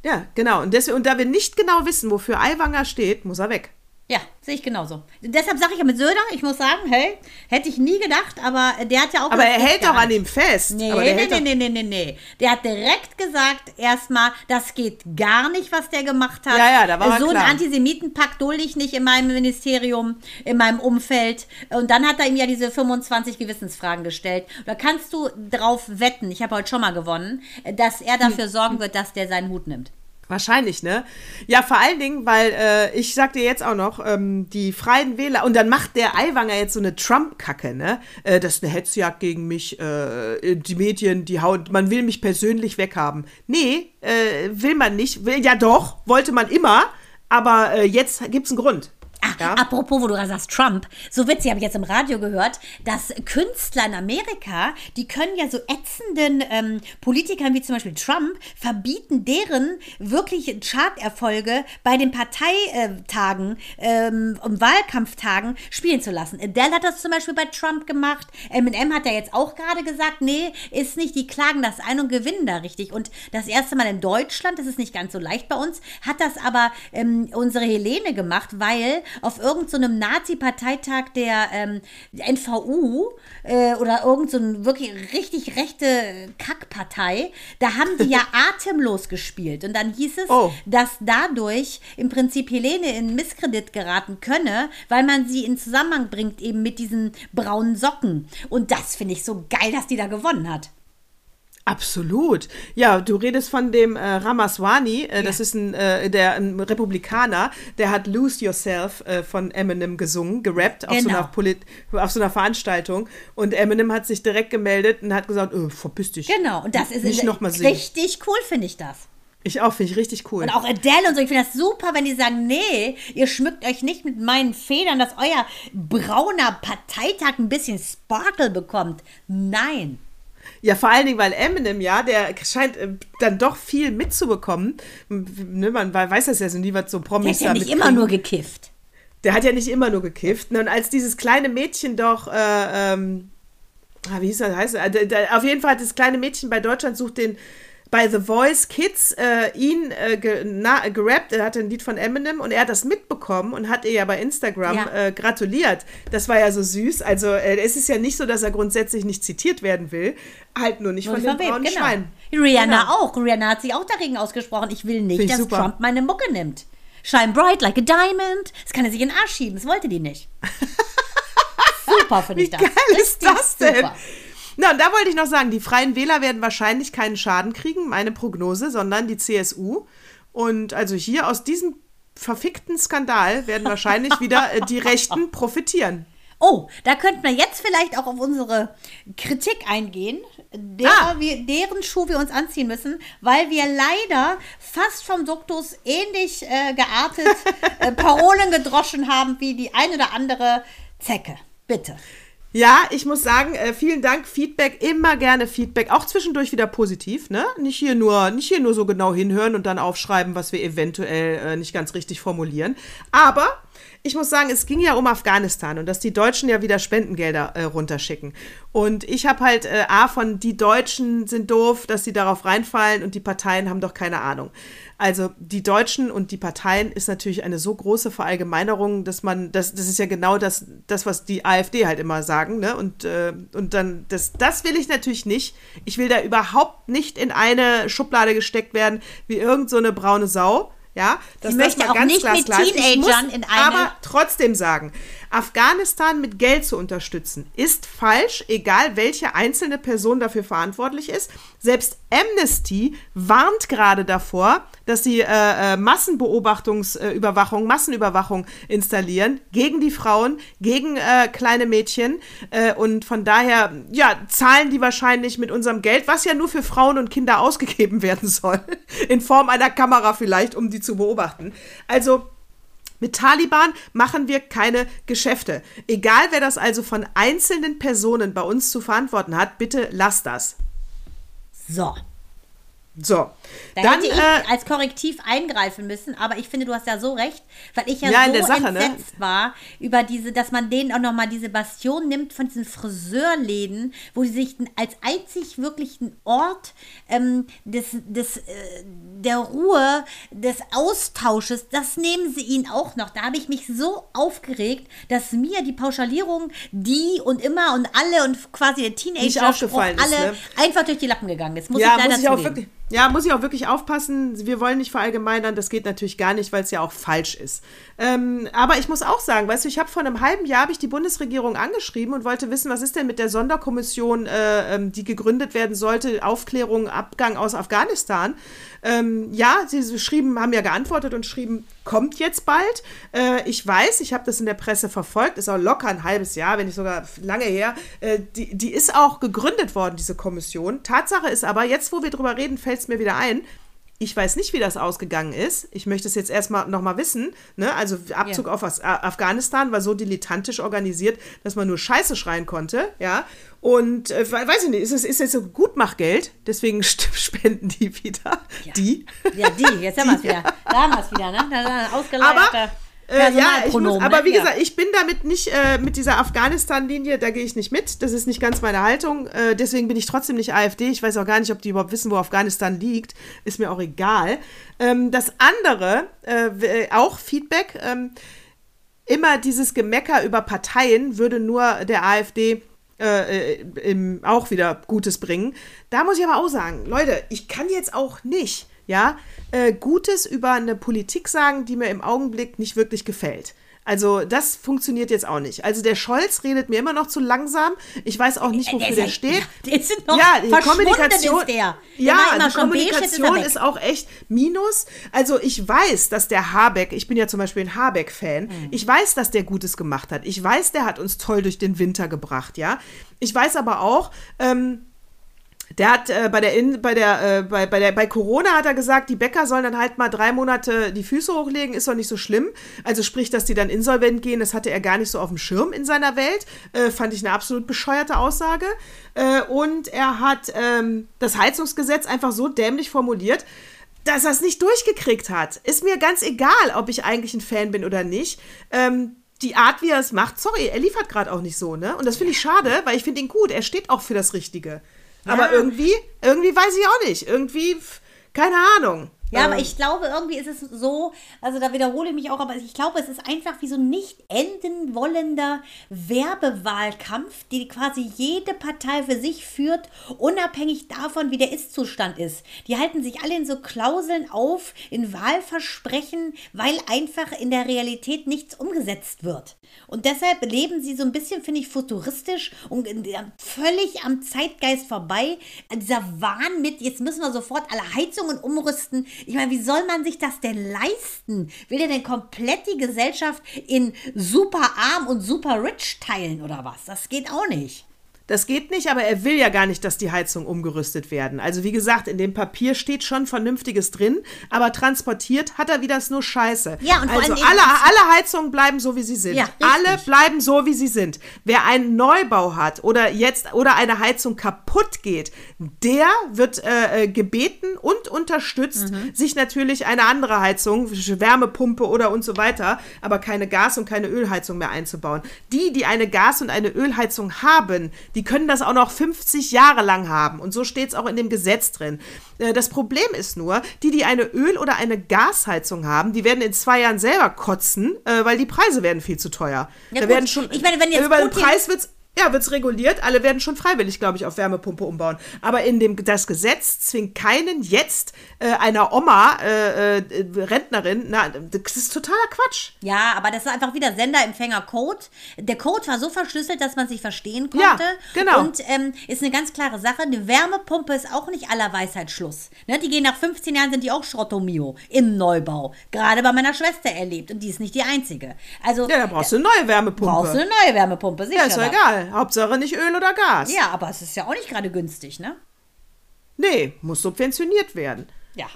Ja, genau. Und, deswegen, und da wir nicht genau wissen, wofür Aiwanger steht, muss er weg. Ja, sehe ich genauso. Deshalb sage ich ja mit Söder, ich muss sagen, hey, hätte ich nie gedacht, aber der hat ja auch Aber er hält doch an ihm fest. Nee, aber der nee, nee, nee, nee, nee, nee. Der hat direkt gesagt, erstmal, das geht gar nicht, was der gemacht hat. Ja, ja, da war er So einen Antisemitenpakt dulde ich nicht in meinem Ministerium, in meinem Umfeld. Und dann hat er ihm ja diese 25 Gewissensfragen gestellt. Da kannst du drauf wetten, ich habe heute schon mal gewonnen, dass er dafür Hm. sorgen wird, dass der seinen Hut nimmt. Wahrscheinlich, ne? Ja, vor allen Dingen, weil äh, ich sag dir jetzt auch noch, ähm, die Freien Wähler, und dann macht der Aiwanger jetzt so eine Trump-Kacke, ne? Äh, das ist eine Hetzjagd gegen mich, äh, die Medien, die haut, man will mich persönlich weghaben. Nee, äh, will man nicht. Will, ja doch, wollte man immer, aber äh, jetzt gibt's einen Grund. Ah, Ja. Apropos, wo du gerade sagst, Trump. So witzig, habe ich jetzt im Radio gehört, dass Künstler in Amerika, die können ja so ätzenden ähm, Politikern wie zum Beispiel Trump verbieten, deren wirklich Charterfolge bei den Parteitagen ähm, und Wahlkampftagen spielen zu lassen. Adele hat das zum Beispiel bei Trump gemacht. Eminem hat ja jetzt auch gerade gesagt, nee, ist nicht, die klagen das ein und gewinnen da richtig. Und das erste Mal in Deutschland, das ist nicht ganz so leicht bei uns, hat das aber ähm, unsere Helene gemacht, weil auf irgendeinem so Nazi-Parteitag der ähm, NVU äh, oder irgendein so wirklich richtig rechte Kackpartei. Da haben die ja *laughs* atemlos gespielt. Und dann hieß es, Oh. dass dadurch im Prinzip Helene in Misskredit geraten könne, weil man sie in Zusammenhang bringt eben mit diesen braunen Socken. Und das finde ich so geil, dass die da gewonnen hat. Absolut. Ja, du redest von dem äh, Ramaswamy, äh, das ist ein, äh, der, ein Republikaner, der hat Lose Yourself äh, von Eminem gesungen, gerappt auf, so Genau. einer Polit auf so einer Veranstaltung. Und Eminem hat sich direkt gemeldet und hat gesagt, oh, verpiss dich. Genau, und das ist Nicht noch mal richtig cool, finde ich das. Ich auch, finde ich richtig cool. Und auch Adele und so, ich finde das super, wenn die sagen, nee, ihr schmückt euch nicht mit meinen Federn, dass euer brauner Parteitag ein bisschen Sparkle bekommt. Nein. Ja, vor allen Dingen, weil Eminem, ja, der scheint äh, dann doch viel mitzubekommen. Ne, man weiß das ja so nie, was so Der Promis ist ja da nicht mitkriegen. immer nur gekifft. Der hat ja nicht immer nur gekifft. Ne? Und als dieses kleine Mädchen doch, äh, ähm, ah, wie hieß das, heißt, äh, der- auf jeden Fall hat das kleine Mädchen bei Deutschland sucht den bei The Voice Kids äh, ihn äh, ge, na, gerappt, er hatte ein Lied von Eminem und er hat das mitbekommen und hat ihr ja bei Instagram Ja. äh, gratuliert. Das war ja so süß. Also äh, es ist ja nicht so, dass er grundsätzlich nicht zitiert werden will, halt nur nicht Nur von wem, braunen genau. Schweinen. Rihanna Genau. auch. Rihanna hat sich auch dagegen ausgesprochen. Ich will nicht, ich dass super. Trump meine Mucke nimmt. Shine bright like a diamond. Das kann er sich in den Arsch schieben. Das wollte die nicht. *laughs* super, finde Wie ich das. geil ist Richtig das denn? super. Na, und da wollte ich noch sagen, die Freien Wähler werden wahrscheinlich keinen Schaden kriegen, meine Prognose, sondern die CSU. Und also hier aus diesem verfickten Skandal werden wahrscheinlich *laughs* wieder äh, die Rechten profitieren. Oh, da könnten wir jetzt vielleicht auch auf unsere Kritik eingehen, derer Ah. wir, deren Schuh wir uns anziehen müssen, weil wir leider fast vom Duktus ähnlich äh, geartet äh, Parolen gedroschen haben wie die ein oder andere Zecke. Bitte. Ja, ich muss sagen, äh, vielen Dank, Feedback, immer gerne Feedback, auch zwischendurch wieder positiv, ne? Nicht hier nur, nicht hier nur so genau hinhören und dann aufschreiben, was wir eventuell äh, nicht ganz richtig formulieren. Aber ich muss sagen, es ging ja um Afghanistan und dass die Deutschen ja wieder Spendengelder äh, runterschicken. Und ich habe halt äh, A von die Deutschen sind doof, dass sie darauf reinfallen und die Parteien haben doch keine Ahnung. Also die Deutschen und die Parteien ist natürlich eine so große Verallgemeinerung, dass man, das, das ist ja genau das, das, was die AfD halt immer sagen, ne? Und, äh, und dann, das, das will ich natürlich nicht. Ich will da überhaupt nicht in eine Schublade gesteckt werden, wie irgend so eine braune Sau. Ja, das möchte auch nicht mit Teenagern muss in eine- Aber trotzdem sagen, Afghanistan mit Geld zu unterstützen, ist falsch, egal welche einzelne Person dafür verantwortlich ist. Selbst Amnesty warnt gerade davor, dass sie äh, äh, Massenbeobachtungsüberwachung, Massenüberwachung installieren gegen die Frauen, gegen äh, kleine Mädchen. Äh, und von daher, ja, zahlen die wahrscheinlich mit unserem Geld, was ja nur für Frauen und Kinder *laughs* ausgegeben werden soll, in Form einer Kamera vielleicht, um die zu beobachten. Also mit Taliban machen wir keine Geschäfte. Egal, wer das also von einzelnen Personen bei uns zu verantworten hat, bitte lasst das. So. So, Da dann hätte ich äh, als Korrektiv eingreifen müssen, aber ich finde, du hast ja so recht, weil ich ja, Ja, so Sache, ne? entsetzt war über diese, dass man denen auch nochmal diese Bastion nimmt von diesen Friseurläden, wo sie sich als einzig wirklichen Ort ähm, des, des, äh, der Ruhe, des Austausches, das nehmen sie ihnen auch noch. Da habe ich mich so aufgeregt, dass mir die Pauschalierung, die und immer und alle und quasi der Teenager aufgefallen ist, alle ne? einfach durch die Lappen gegangen ist. Muss ja, ich leider muss ich auch wirklich, ja, muss ich auch wirklich aufpassen. Wir wollen nicht verallgemeinern, das geht natürlich gar nicht, weil es ja auch falsch ist. Ähm, aber ich muss auch sagen, weißt du, ich habe vor einem halben Jahr habe ich die Bundesregierung angeschrieben und wollte wissen, was ist denn mit der Sonderkommission, äh, ähm, die gegründet werden sollte, Aufklärung, Abgang aus Afghanistan. Ähm, ja, sie schrieben, haben ja geantwortet und schrieben, kommt jetzt bald. Äh, ich weiß, ich habe das in der Presse verfolgt, ist auch locker ein halbes Jahr, wenn nicht sogar lange her. Äh, die, die ist auch gegründet worden, diese Kommission. Tatsache ist aber, jetzt wo wir drüber reden, fällt es mir wieder ein. Ich weiß nicht, wie das ausgegangen ist. Ich möchte es jetzt erstmal nochmal wissen. Ne? Also Abzug Ja. auf As- A- Afghanistan war so dilettantisch organisiert, dass man nur Scheiße schreien konnte. Ja. Und äh, we- weiß ich nicht, ist es ist jetzt so Gutmachgeld, deswegen *laughs* spenden die wieder. Die. Ja, die, jetzt haben *laughs* wir es wieder. Da haben wir es wieder, ne? Da, da, ausgeleierter Äh, ja, ich muss, aber wie Ja. gesagt, ich bin damit nicht, äh, mit dieser Afghanistan-Linie, da gehe ich nicht mit. Das ist nicht ganz meine Haltung. Äh, deswegen bin ich trotzdem nicht AfD. Ich weiß auch gar nicht, ob die überhaupt wissen, wo Afghanistan liegt. Ist mir auch egal. Ähm, das andere, äh, auch Feedback. Ähm, immer dieses Gemecker über Parteien würde nur der AfD äh, äh, im, auch wieder Gutes bringen. Da muss ich aber auch sagen, Leute, ich kann jetzt auch nicht, ja, äh, Gutes über eine Politik sagen, die mir im Augenblick nicht wirklich gefällt. Also das funktioniert jetzt auch nicht. Also der Scholz redet mir immer noch zu langsam. Ich weiß auch nicht, wofür der, der steht. Ja, der sind noch ja, die Kommunikation, ist der. der ja, die Kommunikation ist, ist, auch echt Minus. Also ich weiß, dass der Habeck, ich bin ja zum Beispiel ein Habeck-Fan, mhm. ich weiß, dass der Gutes gemacht hat. Ich weiß, der hat uns toll durch den Winter gebracht, ja. Ich weiß aber auch, ähm, der hat äh, bei der In, bei der äh, bei, bei der bei Corona hat er gesagt, die Bäcker sollen dann halt mal drei Monate die Füße hochlegen, ist doch nicht so schlimm. Also sprich, dass die dann insolvent gehen, das hatte er gar nicht so auf dem Schirm in seiner Welt. Äh, fand ich eine absolut bescheuerte Aussage. Äh, und er hat ähm, das Heizungsgesetz einfach so dämlich formuliert, dass er es nicht durchgekriegt hat. Ist mir ganz egal, ob ich eigentlich ein Fan bin oder nicht. Ähm, die Art, wie er es macht, sorry, er liefert gerade auch nicht so, ne? Und das finde ich schade, weil ich finde ihn gut. Er steht auch für das Richtige. Ja. Aber irgendwie, irgendwie weiß ich auch nicht. Irgendwie, keine Ahnung. Ja, aber ähm. ich glaube, irgendwie ist es so, also da wiederhole ich mich auch, aber ich glaube, es ist einfach wie so ein nicht enden wollender Werbewahlkampf, die quasi jede Partei für sich führt, unabhängig davon, wie der Ist-Zustand ist. Die halten sich alle in so Klauseln auf, in Wahlversprechen, weil einfach in der Realität nichts umgesetzt wird. Und deshalb leben sie so ein bisschen, finde ich, futuristisch und völlig am Zeitgeist vorbei. Dieser Wahn mit, jetzt müssen wir sofort alle Heizungen umrüsten. Ich meine, wie soll man sich das denn leisten? Will der denn komplett die Gesellschaft in super arm und super rich teilen oder was? Das geht auch nicht. Das geht nicht, aber er will ja gar nicht, dass die Heizungen umgerüstet werden. Also wie gesagt, in dem Papier steht schon Vernünftiges drin, aber transportiert hat er wieder nur Scheiße. Ja, und also alle, alle Heizungen bleiben so, wie sie sind. Ja, alle bleiben so, wie sie sind. Wer einen Neubau hat oder jetzt oder eine Heizung kaputt geht, der wird äh, äh gebeten und unterstützt, mhm. sich natürlich eine andere Heizung, Wärmepumpe oder und so weiter, aber keine Gas- und keine Ölheizung mehr einzubauen. Die, die eine Gas- und eine Ölheizung haben, die können das auch noch 50 Jahre lang haben. Und so steht es auch in dem Gesetz drin. Äh, das Problem ist nur, die, die eine Öl- oder eine Gasheizung haben, die werden in zwei Jahren selber kotzen, äh, weil die Preise werden viel zu teuer. Ja, da werden schon, ich meine, wenn jetzt über den Preis wird's ja, wird es reguliert. Alle werden schon freiwillig, glaube ich, auf Wärmepumpe umbauen. Aber in dem das Gesetz zwingt keinen jetzt äh, einer Oma, äh, äh, Rentnerin, na, das ist totaler Quatsch. Ja, aber das ist einfach wieder Senderempfänger-Code. Der Code war so verschlüsselt, dass man sich verstehen konnte. Ja, genau. Und ähm, ist eine ganz klare Sache. Eine Wärmepumpe ist auch nicht aller Weisheit Schluss. Ne? Die gehen nach 15 Jahren, sind die auch Schrottomio im Neubau. Gerade bei meiner Schwester erlebt. Und die ist nicht die einzige. Also, ja, da brauchst du eine neue Wärmepumpe. Brauchst du eine neue Wärmepumpe, sicher. Ja, ist doch egal. Hauptsache nicht Öl oder Gas. Ja, aber es ist ja auch nicht gerade günstig, ne? Nee, muss subventioniert werden. Ja.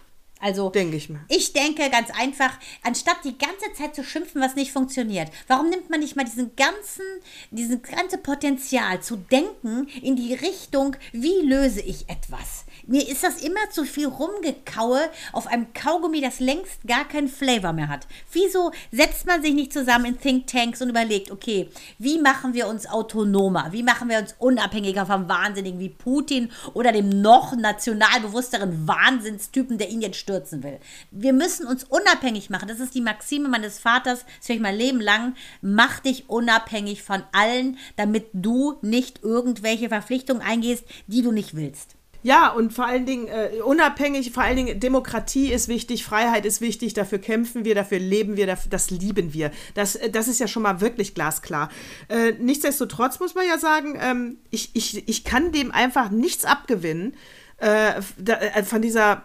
Also, denke ich mal. Ich denke ganz einfach, anstatt die ganze Zeit zu schimpfen, was nicht funktioniert, warum nimmt man nicht mal diesen ganzen, dieses ganze Potenzial zu denken in die Richtung, wie löse ich etwas? Mir ist das immer zu viel rumgekaue auf einem Kaugummi, das längst gar keinen Flavor mehr hat. Wieso setzt man sich nicht zusammen in Thinktanks und überlegt, okay, wie machen wir uns autonomer? Wie machen wir uns unabhängiger vom Wahnsinnigen wie Putin oder dem noch nationalbewussteren Wahnsinnstypen, der ihn jetzt stürzen will? Wir müssen uns unabhängig machen. Das ist die Maxime meines Vaters, das ich mein Leben lang. Mach dich unabhängig von allen, damit du nicht irgendwelche Verpflichtungen eingehst, die du nicht willst. Ja, und vor allen Dingen äh, unabhängig, vor allen Dingen Demokratie ist wichtig, Freiheit ist wichtig, dafür kämpfen wir, dafür leben wir, das lieben wir. Das, äh, das ist ja schon mal wirklich glasklar. Äh, nichtsdestotrotz muss man ja sagen, ähm, ich, ich, ich kann dem einfach nichts abgewinnen äh, da, äh, von dieser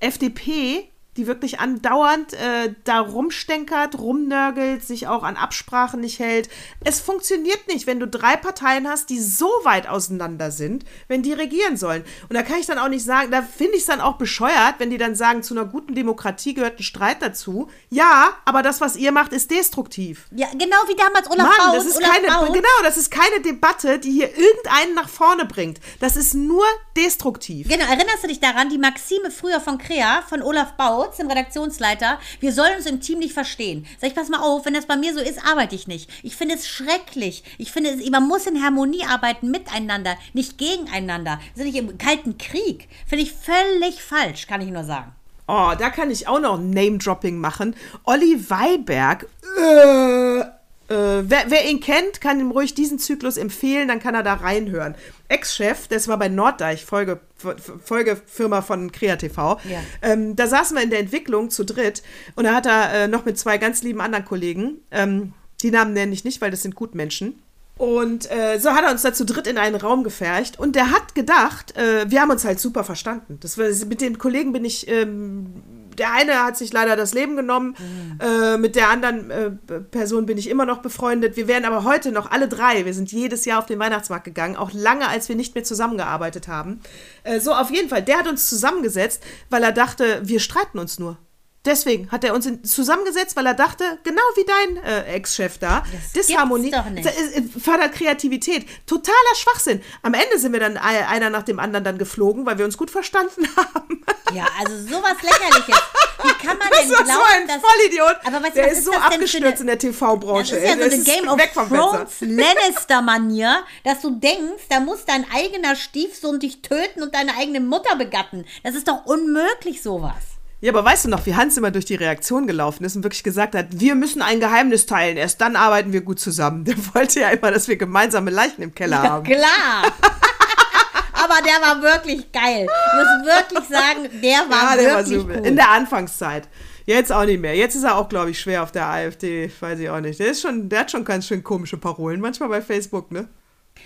FDP, die wirklich andauernd äh, da rumstenkert, rumnörgelt, sich auch an Absprachen nicht hält. Es funktioniert nicht, wenn du drei Parteien hast, die so weit auseinander sind, wenn die regieren sollen. Und da kann ich dann auch nicht sagen, da finde ich es dann auch bescheuert, wenn die dann sagen, zu einer guten Demokratie gehört ein Streit dazu. Ja, aber das, was ihr macht, ist destruktiv. Ja, genau wie damals Olaf Mann, Braun, das ist Olaf keine, Braun. Genau, das ist keine Debatte, die hier irgendeinen nach vorne bringt. Das ist nur destruktiv. Genau, erinnerst du dich daran, die Maxime früher von Krea, von Olaf Baut, Kautz, dem Redaktionsleiter, wir sollen uns im Team nicht verstehen. Sag ich, pass mal auf, wenn das bei mir so ist, arbeite ich nicht. Ich finde es schrecklich. Ich finde, man muss in Harmonie arbeiten miteinander, nicht gegeneinander. Wir sind nicht im kalten Krieg. Finde ich völlig falsch, kann ich nur sagen. Oh, da kann ich auch noch Name-Dropping machen. Olli Weiberg. Äh, äh, wer, wer, ihn kennt, kann ihm ruhig diesen Zyklus empfehlen, dann kann er da reinhören. Ex-Chef, das war bei Norddeich, Folge, Folgefirma von KreaTV. Ja. Ähm, da saßen wir in der Entwicklung zu dritt und da hat er äh, noch mit zwei ganz lieben anderen Kollegen, ähm, die Namen nenne ich nicht, weil das sind Gutmenschen. Und äh, so hat er uns da zu dritt in einen Raum gefercht. Und der hat gedacht, äh, wir haben uns halt super verstanden. Das mit den Kollegen bin ich ähm, der eine hat sich leider das Leben genommen, mhm. äh, mit der anderen äh, Person bin ich immer noch befreundet. Wir werden aber heute noch alle drei, wir sind jedes Jahr auf den Weihnachtsmarkt gegangen, auch lange, als wir nicht mehr zusammengearbeitet haben. Äh, so, auf jeden Fall, der hat uns zusammengesetzt, weil er dachte, wir streiten uns nur. Deswegen hat er uns zusammengesetzt, weil er dachte, genau wie dein äh, Ex-Chef da, das Disharmonie, äh, fördert Kreativität. Totaler Schwachsinn. Am Ende sind wir dann einer nach dem anderen dann geflogen, weil wir uns gut verstanden *laughs* haben. Ja, also sowas lächerliches. Wie kann man *laughs* das denn glauben, so ein dass, Vollidiot. Aber was, der was ist, ist so abgestürzt in der TV-Branche. Das ist ja so eine Game of Thrones Lannister-Manier, dass du denkst, da muss dein eigener Stiefsohn dich töten und deine eigene Mutter begatten. Das ist doch unmöglich, sowas. Ja, aber weißt du noch, wie Hans immer durch die Reaktion gelaufen ist und wirklich gesagt hat, wir müssen ein Geheimnis teilen, erst dann arbeiten wir gut zusammen. *laughs* Der wollte ja immer, dass wir gemeinsame Leichen im Keller haben. Ja, klar. *laughs* aber der war wirklich geil. Ich muss wirklich sagen, der war ja, der wirklich war super. Cool. In der Anfangszeit. Jetzt auch nicht mehr. Jetzt ist er auch, glaube ich, schwer auf der AfD. Weiß ich auch nicht. Der, ist schon, der hat schon ganz schön komische Parolen. Manchmal bei Facebook, ne?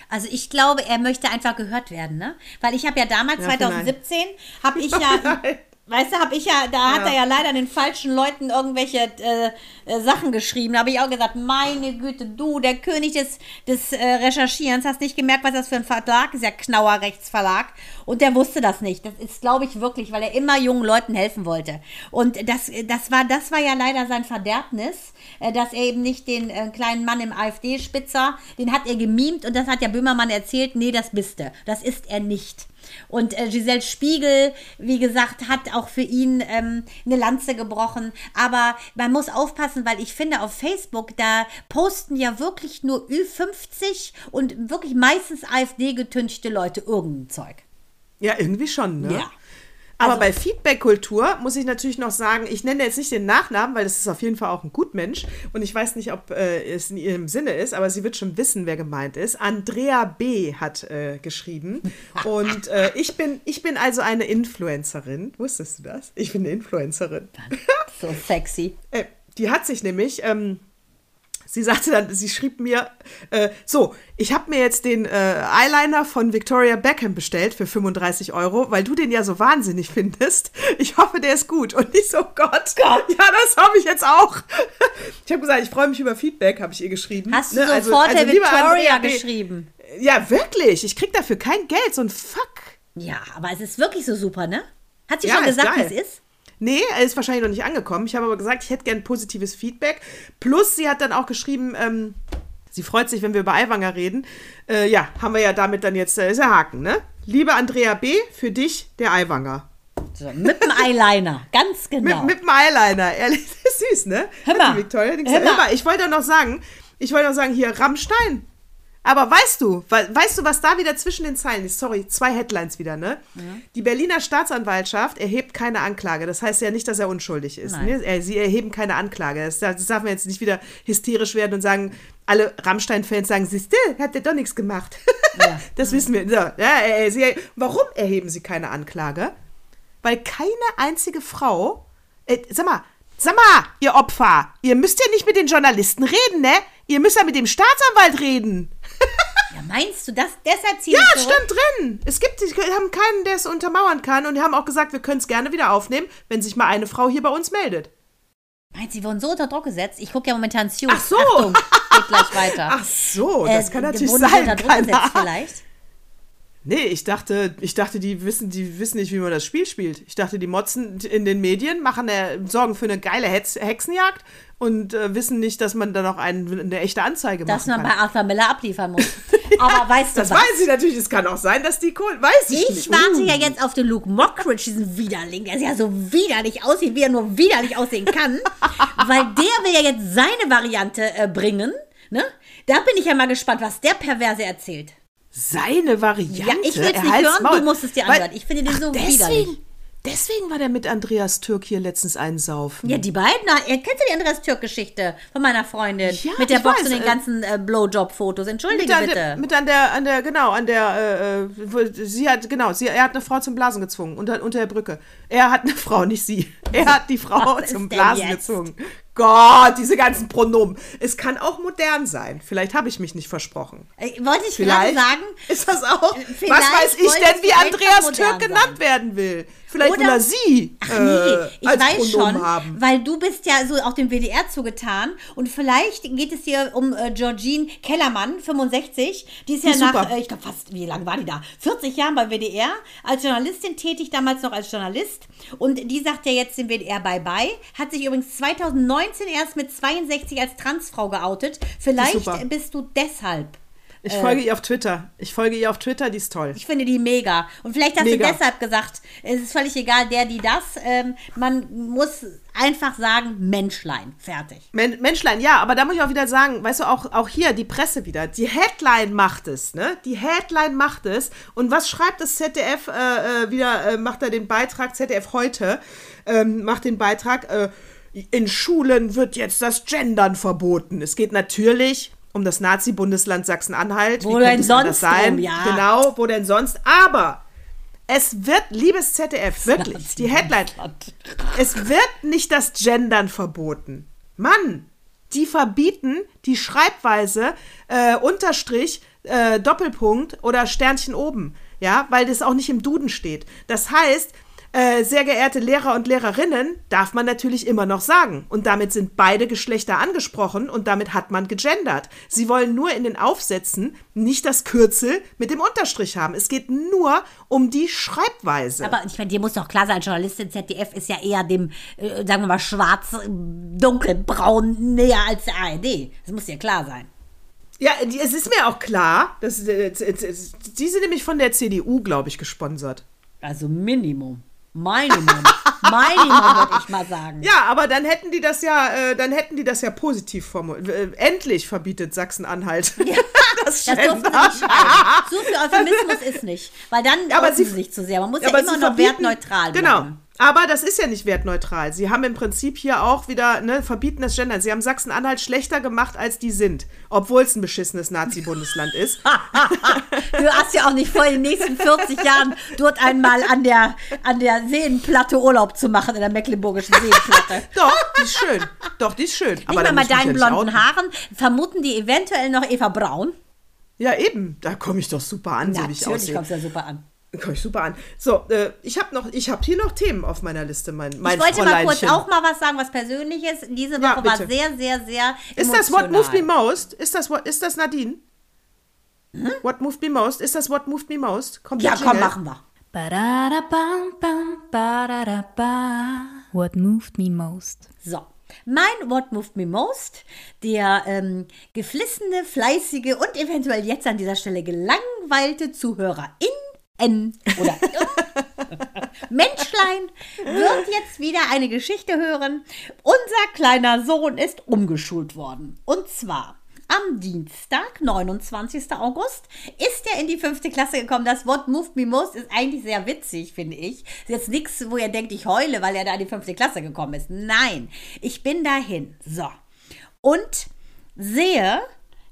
Also ich glaube, er möchte einfach gehört werden, ne? Weil ich habe ja damals, ja, 2017, habe ich ja *laughs* Weißt du, habe ich ja, da ja. hat er ja leider den falschen Leuten irgendwelche äh, äh, Sachen geschrieben. Da habe ich auch gesagt, meine Güte, du, der König des, des äh, Recherchierens, hast nicht gemerkt, was das für ein Verlag ist, ja Knauer Rechtsverlag. Und der wusste das nicht. Das ist, glaube ich, wirklich, weil er immer jungen Leuten helfen wollte. Und das, das, war, das war ja leider sein Verderbnis, äh, dass er eben nicht den äh, kleinen Mann im AfD-Spitzer, den hat er gemimt und das hat ja Böhmermann erzählt, nee, das bist du. Das ist er nicht. Und äh, Giselle Spiegel, wie gesagt, hat auch für ihn ähm, eine Lanze gebrochen. Aber man muss aufpassen, weil ich finde, auf Facebook, da posten ja wirklich nur Ü50 und wirklich meistens AfD-getünchte Leute irgendein Zeug. Ja, irgendwie schon, ne? Ja. Aber also, bei Feedback-Kultur muss ich natürlich noch sagen, ich nenne jetzt nicht den Nachnamen, weil das ist auf jeden Fall auch ein Gutmensch und ich weiß nicht, ob äh, es in ihrem Sinne ist, aber sie wird schon wissen, wer gemeint ist. Andrea B. hat äh, geschrieben *laughs* und äh, ich, bin, ich bin also eine Influencerin. Wusstest du das? Ich bin eine Influencerin. so sexy. *laughs* Äh, die hat sich nämlich... Ähm, Sie sagte dann, sie schrieb mir, äh, so, ich habe mir jetzt den äh, Eyeliner von Victoria Beckham bestellt für 35 Euro, weil du den ja so wahnsinnig findest. Ich hoffe, der ist gut. Und ich so, Gott, Gott. ja, das habe ich jetzt auch. Ich habe gesagt, ich freue mich über Feedback, habe ich ihr geschrieben. Hast du ne? Also, sofort also, der Victoria geschrieben? Ja, wirklich. Ich krieg dafür kein Geld, so ein Fuck. Ja, aber es ist wirklich so super, ne? Hat sie ja, schon gesagt, wie es ist? Nee, er ist wahrscheinlich noch nicht angekommen. Ich habe aber gesagt, ich hätte gern positives Feedback. Plus, sie hat dann auch geschrieben, ähm, sie freut sich, wenn wir über Aiwanger reden. Äh, ja, haben wir ja damit dann jetzt, äh, ist der Haken, ne? Liebe Andrea B., für dich der Eiwanger. So, mit dem Eyeliner, *laughs* ganz genau. Mit, mit dem Eyeliner, *laughs* ehrlich, das ist süß, ne? Hör mal, Victoria, hör mal. ich wollte noch sagen, ich wollte noch sagen, hier, Rammstein, aber weißt du, weißt du, was da wieder zwischen den Zeilen ist? Sorry, zwei Headlines wieder, ne? Ja. Die Berliner Staatsanwaltschaft erhebt keine Anklage. Das heißt ja nicht, dass er unschuldig ist. Ne? Sie erheben keine Anklage. Das, das darf man jetzt nicht wieder hysterisch werden und sagen, alle Rammstein-Fans sagen, siehst du, hat der doch nichts gemacht. *laughs* Ja. das wissen wir. So, ja, sie, warum erheben sie keine Anklage? Weil keine einzige Frau, äh, sag mal, sag mal, ihr Opfer, ihr müsst ja nicht mit den Journalisten reden, ne? Ihr müsst ja mit dem Staatsanwalt reden. Meinst du das? Deshalb ziehen Ja, stand drin. Es gibt, die haben keinen, der es untermauern kann. Und die haben auch gesagt, wir können es gerne wieder aufnehmen, wenn sich mal eine Frau hier bei uns meldet. Meinst du, sie wurden so unter Druck gesetzt? Ich gucke ja momentan zu. Ach so. Achtung, geht gleich weiter. Ach so, das äh, kann natürlich sein. Unter Druck gesetzt vielleicht? Nee, ich dachte, ich dachte, die wissen, die wissen nicht, wie man das Spiel spielt. Ich dachte, die motzen in den Medien, machen äh, sorgen für eine geile Hex Hexenjagd und äh, wissen nicht, dass man da noch ein, eine echte Anzeige dass machen kann. Dass man bei Arthur Miller abliefern muss. *laughs* Aber weißt du Das was? weiß ich natürlich. Es kann auch sein, dass die Kohle. Weiß ich, ich nicht. warte uh. ja jetzt auf den Luke Mockridge, diesen Widerling, der ja so widerlich aussieht, wie er nur widerlich aussehen kann. *laughs* weil der will ja jetzt seine Variante äh, bringen. Ne? Da bin ich ja mal gespannt, was der Perverse erzählt seine Variante. Ja, ich will es nicht hören, Maul. du musst es dir anhören. Ich finde den so deswegen, widerlich. Deswegen war der mit Andreas Türk hier letztens einsaufen. Ja, die beiden, na, äh, kennst du die Andreas Türk-Geschichte von meiner Freundin? Ja, mit der Box weiß, und den äh, ganzen äh, Blowjob-Fotos. Entschuldige mit an, bitte. der, mit an der, an der, genau, an der, äh, äh, sie hat, genau, sie, er hat eine Frau zum Blasen gezwungen, unter, unter der Brücke. Er hat eine Frau, nicht sie. Er *laughs* hat die Frau Was zum Blasen jetzt? gezwungen. Gott, diese ganzen Pronomen. Es kann auch modern sein. Vielleicht habe ich mich nicht versprochen. Äh, wollte ich gerade Vielleicht sagen, ist das auch. vielleicht Was weiß ich denn, wie Andreas Türk genannt werden will? Vielleicht will Oder- er sie Ach äh, nee, ich als weiß Pronomen schon, haben. weil du bist ja so auch dem WDR zugetan und vielleicht geht es dir um äh, Georgine Kellermann, 65, die ist ja nach, äh, ich glaube fast, wie lange war die da? 40 Jahren beim WDR, als Journalistin tätig, damals noch als Journalist. Und die sagt ja jetzt dem WDR Bye-Bye, hat sich übrigens 2019 erst mit 62 als Transfrau geoutet, vielleicht bist du deshalb Ich folge ihr auf Twitter. Ich folge ihr auf Twitter, die ist toll. Ich finde die mega. Und vielleicht hast Mega. du deshalb gesagt, es ist völlig egal, der, die, das. Ähm, man muss einfach sagen, Menschlein. Fertig. Men Menschlein, ja, aber da muss ich auch wieder sagen, weißt du, auch, auch hier die Presse wieder. Die Headline macht es, ne? Die Headline macht es. Und was schreibt das ZDF äh, äh, wieder, äh, macht er den Beitrag, ZDF heute, ähm, macht den Beitrag, äh, in Schulen wird jetzt das Gendern verboten. Es geht natürlich um das Nazi-Bundesland Sachsen-Anhalt. Wo denn sonst sein? drum, ja. Genau, wo denn sonst? Aber es wird, liebes ZDF, wirklich, die Headline, es wird nicht das Gendern verboten. Mann, die verbieten die Schreibweise äh, Unterstrich, äh, Doppelpunkt oder Sternchen oben. Ja, weil das auch nicht im Duden steht. Das heißt, äh, sehr geehrte Lehrer und Lehrerinnen, darf man natürlich immer noch sagen. Und damit sind beide Geschlechter angesprochen und damit hat man gegendert. Sie wollen nur in den Aufsätzen nicht das Kürzel mit dem Unterstrich haben. Es geht nur um die Schreibweise. Aber ich meine, dir muss doch klar sein, Journalistin ZDF ist ja eher dem, äh, sagen wir mal, schwarz, äh, dunkelbraun näher als der ARD. Das muss dir klar sein. Ja, es ist mir auch klar, dass, äh, die sind nämlich von der CDU, glaube ich, gesponsert. Also Minimum. Minimum. Minimum, würde ich mal sagen. Ja, aber dann hätten die das ja, äh, dann hätten die das ja positiv formuliert. Äh, endlich verbietet Sachsen-Anhalt. *laughs* das Das dürfen sie nicht schreiben. Zu viel Euphemismus ist nicht. Weil dann aber sie- sie sich zu sehr. Man muss Ja, ja, immer noch wertneutral Genau. Aber das ist ja nicht wertneutral. Sie haben im Prinzip hier auch wieder, ne, verbieten das Gendern. Sie haben Sachsen-Anhalt schlechter gemacht, als die sind. Obwohl es ein beschissenes Nazi-Bundesland *laughs* ist. Du hast ja auch nicht vor, in den nächsten 40 Jahren dort einmal an der, an der Seenplatte Urlaub zu machen, in der mecklenburgischen Seenplatte. *laughs* Doch, die ist schön. Doch, die ist schön. Nicht mal bei deinen ja blonden. Haaren vermuten die eventuell noch Eva Braun. Ja, eben. Da komme ich doch super an, so wie ich Natürlich aussehe. kommst du ja super an. Komme ich super an. So, äh, ich habe noch, ich habe hier noch Themen auf meiner Liste, mein, mein Ich wollte mal kurz auch mal was sagen, was Persönliches. Diese Woche Ja, war sehr, sehr, sehr Ist das What Moved Me emotional. Most? Ist das, what, ist das Nadine? What Moved Me Most? Ist das What Moved Me Most? Kommt Ja, komm, machen wir. What moved me most? So. Mein What Moved Me Most, der ähm, geflissene, fleißige und eventuell jetzt an dieser Stelle gelangweilte Zuhörer in N oder *laughs* Menschlein wird jetzt wieder eine Geschichte hören. Unser kleiner Sohn ist umgeschult worden. Und zwar am Dienstag, 29. August, ist er in die fünfte Klasse gekommen. Das Wort Moved Me Most ist eigentlich sehr witzig, finde ich. Ist jetzt nichts, wo ihr denkt, ich heule, weil er da in die fünfte Klasse gekommen ist. Nein, ich bin dahin. So. Und sehe,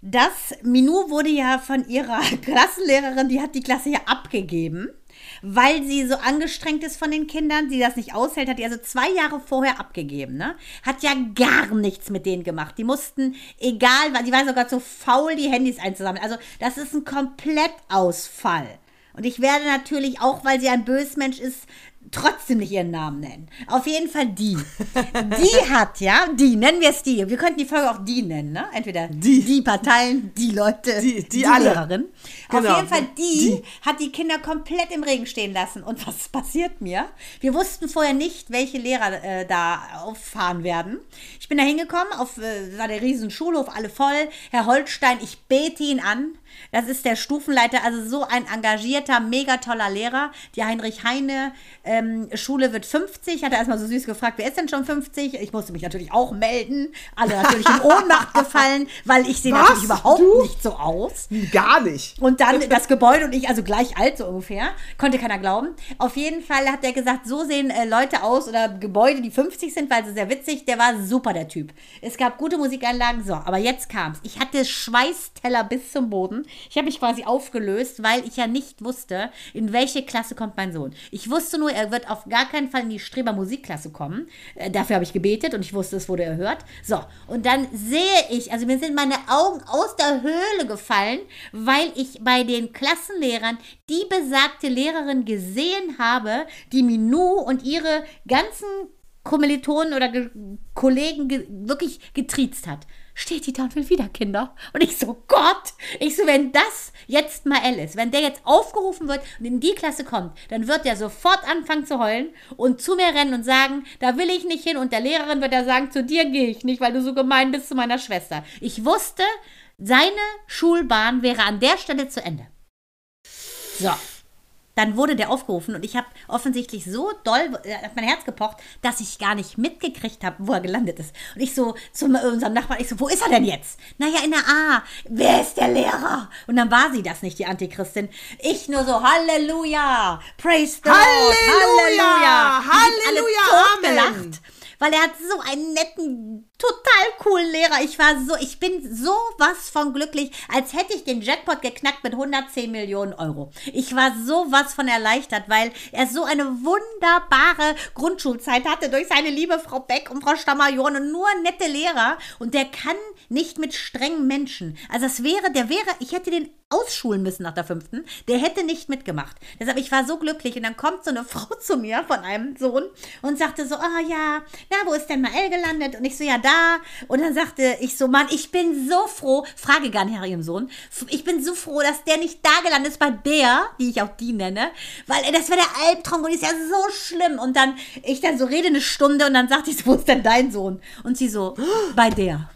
dass Minou wurde ja von ihrer *laughs* Klassenlehrerin, die hat die Klasse ja abgegeben, weil sie so angestrengt ist von den Kindern, sie das nicht aushält, hat die also zwei Jahre vorher abgegeben, ne? Hat ja gar nichts mit denen gemacht. Die mussten, egal, die waren sogar zu faul, die Handys einzusammeln. Also, das ist ein Komplettausfall. Und ich werde natürlich auch, weil sie ein Bösmensch ist, trotzdem nicht ihren Namen nennen. Auf jeden Fall die. Die hat, ja, die, nennen wir es die. Wir könnten die Folge auch die nennen, ne? Entweder Die. die Parteien, die Leute, Die- die alle. Lehrerin. Auf Genau. jeden Fall die, Die. hat die Kinder komplett im Regen stehen lassen. Und was passiert mir? Wir wussten vorher nicht, welche Lehrer äh, da auffahren werden. Ich bin da hingekommen, auf äh, war der riesen Schulhof, alle voll. Herr Holstein, ich bete ihn an. Das ist der Stufenleiter, also so ein engagierter, mega toller Lehrer. Die Heinrich Heine ähm, ähm, Schule wird 50. Hat er erstmal so süß gefragt, wer ist denn schon 50? Ich musste mich natürlich auch melden. Alle natürlich in Ohnmacht *laughs* gefallen, weil ich sehe natürlich überhaupt Du? nicht so aus. Gar nicht. Und dann *laughs* das Gebäude und ich, also gleich alt so ungefähr. Konnte keiner glauben. Auf jeden Fall hat er gesagt, so sehen äh, Leute aus oder Gebäude, die 50 sind, weil sie sehr witzig. Der war super, der Typ. Es gab gute Musikanlagen. So, aber jetzt kam's. Ich hatte Schweißteller bis zum Boden. Ich habe mich quasi aufgelöst, weil ich ja nicht wusste, in welche Klasse kommt mein Sohn. Ich wusste nur, er wird auf gar keinen Fall in die Streber Musikklasse kommen. Äh, dafür habe ich gebetet und ich wusste, es wurde erhört. So, und dann sehe ich, also mir sind meine Augen aus der Höhle gefallen, weil ich bei den Klassenlehrern die besagte Lehrerin gesehen habe, die Minou und ihre ganzen Kommilitonen oder Ge Kollegen ge wirklich getriezt hat. Steht die da wieder Kinder? Und ich so, Gott! Ich so, wenn das jetzt mal L ist, wenn der jetzt aufgerufen wird und in die Klasse kommt, dann wird der sofort anfangen zu heulen und zu mir rennen und sagen, da will ich nicht hin. Und der Lehrerin wird er sagen, zu dir gehe ich nicht, weil du so gemein bist zu meiner Schwester. Ich wusste, seine Schulbahn wäre an der Stelle zu Ende. So. Dann wurde der aufgerufen und ich habe offensichtlich so doll äh, auf mein Herz gepocht, dass ich gar nicht mitgekriegt habe, wo er gelandet ist. Und ich so zu unserem Nachbarn, ich so, wo ist er denn jetzt? Naja, in der A. Wer ist der Lehrer? Und dann war sie das nicht, die Antichristin. Ich nur so, Halleluja, praise the Halleluja, Lord, Halleluja. Halleluja, alle Amen. totgelacht weil er hat so einen netten, total coolen Lehrer. Ich war so, ich bin sowas von glücklich, als hätte ich den Jackpot geknackt mit 110 Millionen Euro. Ich war sowas von erleichtert, weil er so eine wunderbare Grundschulzeit hatte durch seine liebe Frau Beck und Frau Stammerjorn und nur nette Lehrer. Und der kann nicht mit strengen Menschen. Also es wäre, der wäre, ich hätte den ausschulen müssen nach der fünften. Der hätte nicht mitgemacht. Deshalb, ich war so glücklich. Und dann kommt so eine *laughs* Frau zu mir von einem Sohn und sagte so, ah ja, na, wo ist denn Mael gelandet? Und ich so, ja, da. Und dann sagte ich so, Mann, ich bin so froh, frage gar nicht nach ihrem Sohn, ich bin so froh, dass der nicht da gelandet ist bei der, die ich auch die nenne, weil das wäre der Albtraum und ist ja so schlimm. Und dann, ich dann so rede eine Stunde und dann sagte ich so, wo ist denn dein Sohn? Und sie so, bei der.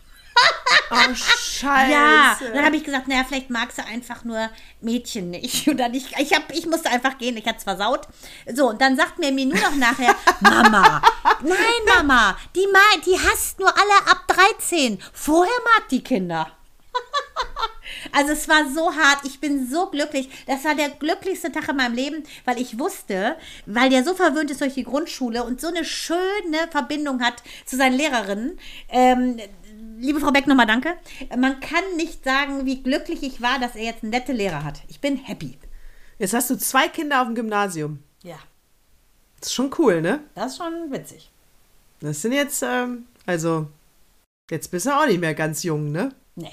Oh, scheiße. Ja, und dann habe ich gesagt, naja, vielleicht magst du einfach nur Mädchen nicht. Und dann ich, ich, hab, ich musste einfach gehen, ich hatte es versaut. So, und dann sagt mir mir nur noch nachher, *laughs* Mama, nein, Mama, die, ma die hasst nur alle ab 13. Vorher mag die Kinder. *laughs* Also es war so hart, ich bin so glücklich. Das war der glücklichste Tag in meinem Leben, weil ich wusste, weil der so verwöhnt ist durch die Grundschule und so eine schöne Verbindung hat zu seinen Lehrerinnen. Ähm, liebe Frau Beck, nochmal danke. Man kann nicht sagen, wie glücklich ich war, dass er jetzt nette Lehrer hat. Ich bin happy. Jetzt hast du zwei Kinder auf dem Gymnasium. Ja, Das ist schon cool, ne? das ist schon witzig. Das sind jetzt, ähm, also, jetzt bist du auch nicht mehr ganz jung, ne? Nee.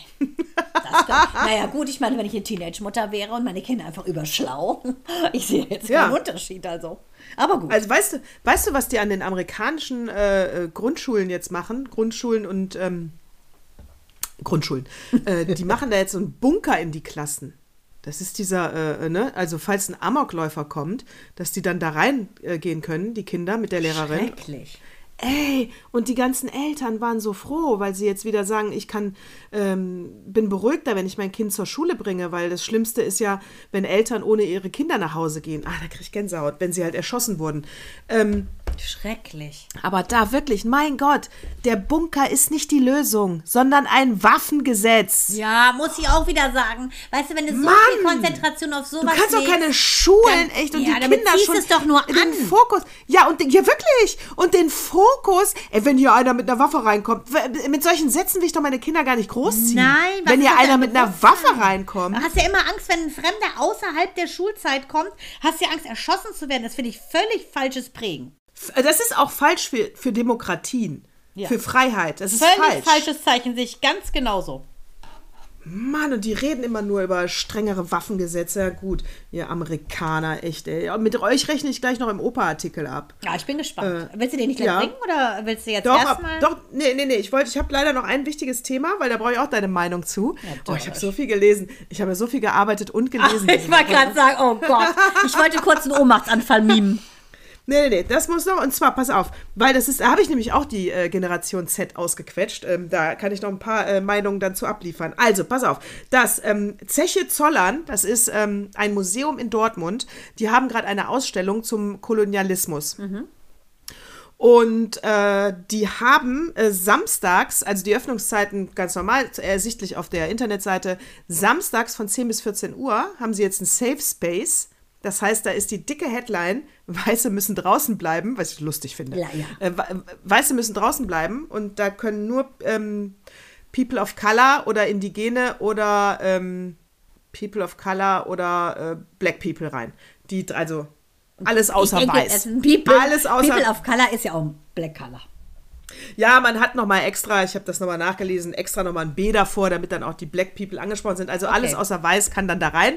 Das *laughs* naja, gut, ich meine, wenn ich eine Teenage-Mutter wäre und meine Kinder einfach überschlau, *laughs* ich sehe jetzt Ja. keinen Unterschied, also. Aber gut. Also weißt du, weißt du, was die an den amerikanischen äh, äh, Grundschulen jetzt machen? Grundschulen und ähm, Grundschulen. Äh, *laughs* die machen da jetzt so einen Bunker in die Klassen. Das ist dieser, äh, ne, also falls ein Amokläufer kommt, dass die dann da reingehen äh, können, die Kinder mit der Lehrerin. Schrecklich. Ey, und die ganzen Eltern waren so froh, weil sie jetzt wieder sagen, ich kann, ähm, bin beruhigter, wenn ich mein Kind zur Schule bringe, weil das Schlimmste ist ja, wenn Eltern ohne ihre Kinder nach Hause gehen. Ah, da krieg ich Gänsehaut, wenn sie halt erschossen wurden. Ähm, Schrecklich. aber da wirklich, mein Gott, der Bunker ist nicht die Lösung, sondern ein Waffengesetz. Ja, muss ich auch wieder sagen. Weißt du, wenn du so Mann! viel Konzentration auf sowas Du kannst doch legst, keine Schulen, dann- echt, und ja, die Kinder schon es doch nur den an. Fokus. Ja, und den- ja wirklich. Und den Fokus, ey, wenn hier einer mit einer Waffe reinkommt, mit solchen Sätzen will ich doch meine Kinder gar nicht großziehen. Nein, wenn hier einer mit einer? Waffe reinkommt. Du hast ja immer Angst, wenn ein Fremder außerhalb der Schulzeit kommt, hast du ja Angst, erschossen zu werden. Das finde ich völlig falsches Prägen. Das ist auch falsch für, für Demokratien. Ja. Für Freiheit. Das ist Völlig falsch. falsches Zeichen, sehe ich ganz genauso. Mann, und die reden immer nur über strengere Waffengesetze. Ja, gut, ihr Amerikaner, echt, ey. Ja, Mit euch rechne ich gleich noch im Opa-Artikel ab. Ja, ich bin gespannt. willst du den nicht gleich ja. bringen oder willst du jetzt Doch, erstmal? doch, nee, nee, nee, ich wollte, ich habe leider noch ein wichtiges Thema, weil da brauche ich auch deine Meinung zu. oh, ich habe so viel gelesen. Ich habe ja so viel gearbeitet und *laughs* gelesen. Ich wollte gerade sagen, oh Gott, ich wollte kurz einen Ohnmachtsanfall mimen. Nee, nee, nee, das muss noch. Und zwar, pass auf, weil das ist, da habe ich nämlich auch die äh, Generation Z ausgequetscht. Ähm, da kann ich noch ein paar äh, Meinungen dazu abliefern. Also, pass auf, das ähm, Zeche Zollern, das ist ähm, ein Museum in Dortmund, die haben gerade eine Ausstellung zum Kolonialismus. Und äh, die haben äh, samstags, also die Öffnungszeiten ganz normal, ersichtlich auf der Internetseite, samstags von 10 bis 14 Uhr haben sie jetzt ein Safe Space. Das heißt, da ist die dicke Headline, *laughs* Weiße müssen draußen bleiben, was ich lustig finde. Ja, ja. Äh, Weiße müssen draußen bleiben und da können nur ähm, People of Color oder Indigene oder ähm, People of Color oder äh, Black People rein. Die, also alles außer denke, weiß. People, alles außer People of Color ist ja auch ein Black Color. ja, man hat noch mal extra, ich habe das nochmal nachgelesen, extra nochmal ein B davor, damit dann auch die Black People angesprochen sind. Also alles außer Weiß kann dann da rein.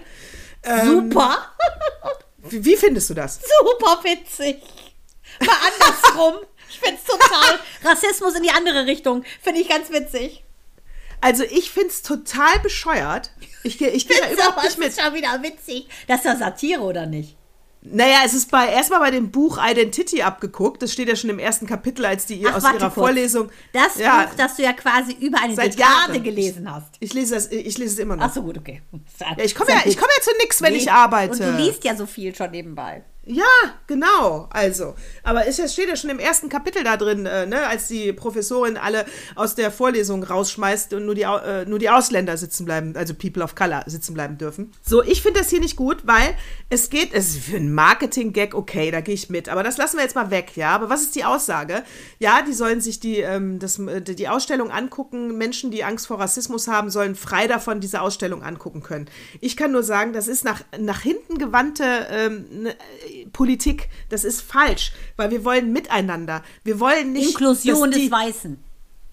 Ähm, Super, *laughs* Wie, wie findest du das? super witzig. Mal andersrum. Ich finde es total Rassismus in die andere Richtung. Finde ich ganz witzig. Also ich finde es total bescheuert. Ich, ich gehe da *laughs* überhaupt nicht es mit. ist schon wieder witzig. Das ist doch Satire, oder nicht? Naja, es ist bei erstmal bei dem Buch Identity abgeguckt. Das steht ja schon im ersten Kapitel, als die Ach, aus ihrer kurz. Vorlesung. Das ja, Buch, das du ja quasi über eine Dekade Jahren. gelesen hast. ich lese das, ich lese es immer noch. Ach so, gut, okay. Ja, ich komme ja, ich komme ja zu nichts, wenn ich arbeite. Und du liest ja so viel schon nebenbei. Ja, genau. Also, aber es steht ja schon im ersten Kapitel da drin, äh, ne, als die Professorin alle aus der Vorlesung rausschmeißt und nur die, äh, nur die Ausländer sitzen bleiben, also People of Color sitzen bleiben dürfen. So, ich finde das hier nicht gut, weil es geht, es ist für einen Marketing-Gag, okay, da gehe ich mit, aber das lassen wir jetzt mal weg, ja. Aber was ist die Aussage? Ja, die sollen sich die, ähm, das, äh, die Ausstellung angucken. Menschen, die Angst vor Rassismus haben, sollen frei davon diese Ausstellung angucken können. Ich kann nur sagen, das ist nach, nach hinten gewandte ähm, ne, Politik. Das ist falsch, weil wir wollen miteinander. Wir wollen nicht Inklusion des Weißen.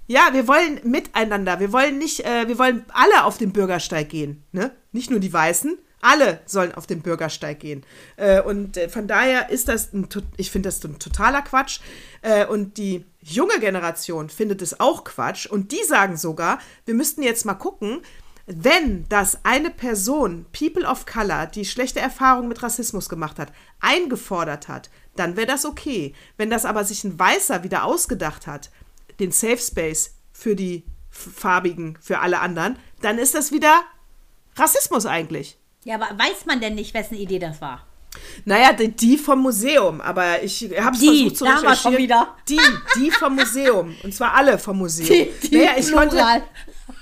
Ja, wir wollen miteinander. Wir wollen nicht, äh, wir wollen alle auf den Bürgersteig gehen, ne? Nicht nur die Weißen. Alle sollen auf den Bürgersteig gehen. Äh, und äh, von daher ist das, ein, ich finde das ein totaler Quatsch. Äh, und die junge Generation findet es auch Quatsch. Und die sagen sogar, wir müssten jetzt mal gucken, wenn das eine Person, People of Color, die schlechte Erfahrungen mit Rassismus gemacht hat, eingefordert hat, dann wäre das okay. Wenn das aber sich ein Weißer wieder ausgedacht hat, den Safe Space für die Farbigen, für alle anderen, dann ist das wieder Rassismus eigentlich. Ja, aber weiß man denn nicht, wessen Idee das war? Naja, die, die vom Museum, aber ich habe es versucht zu schon recherchieren. wieder. Die, die vom Museum. Und zwar alle vom Museum. Die, die naja, ich konnte.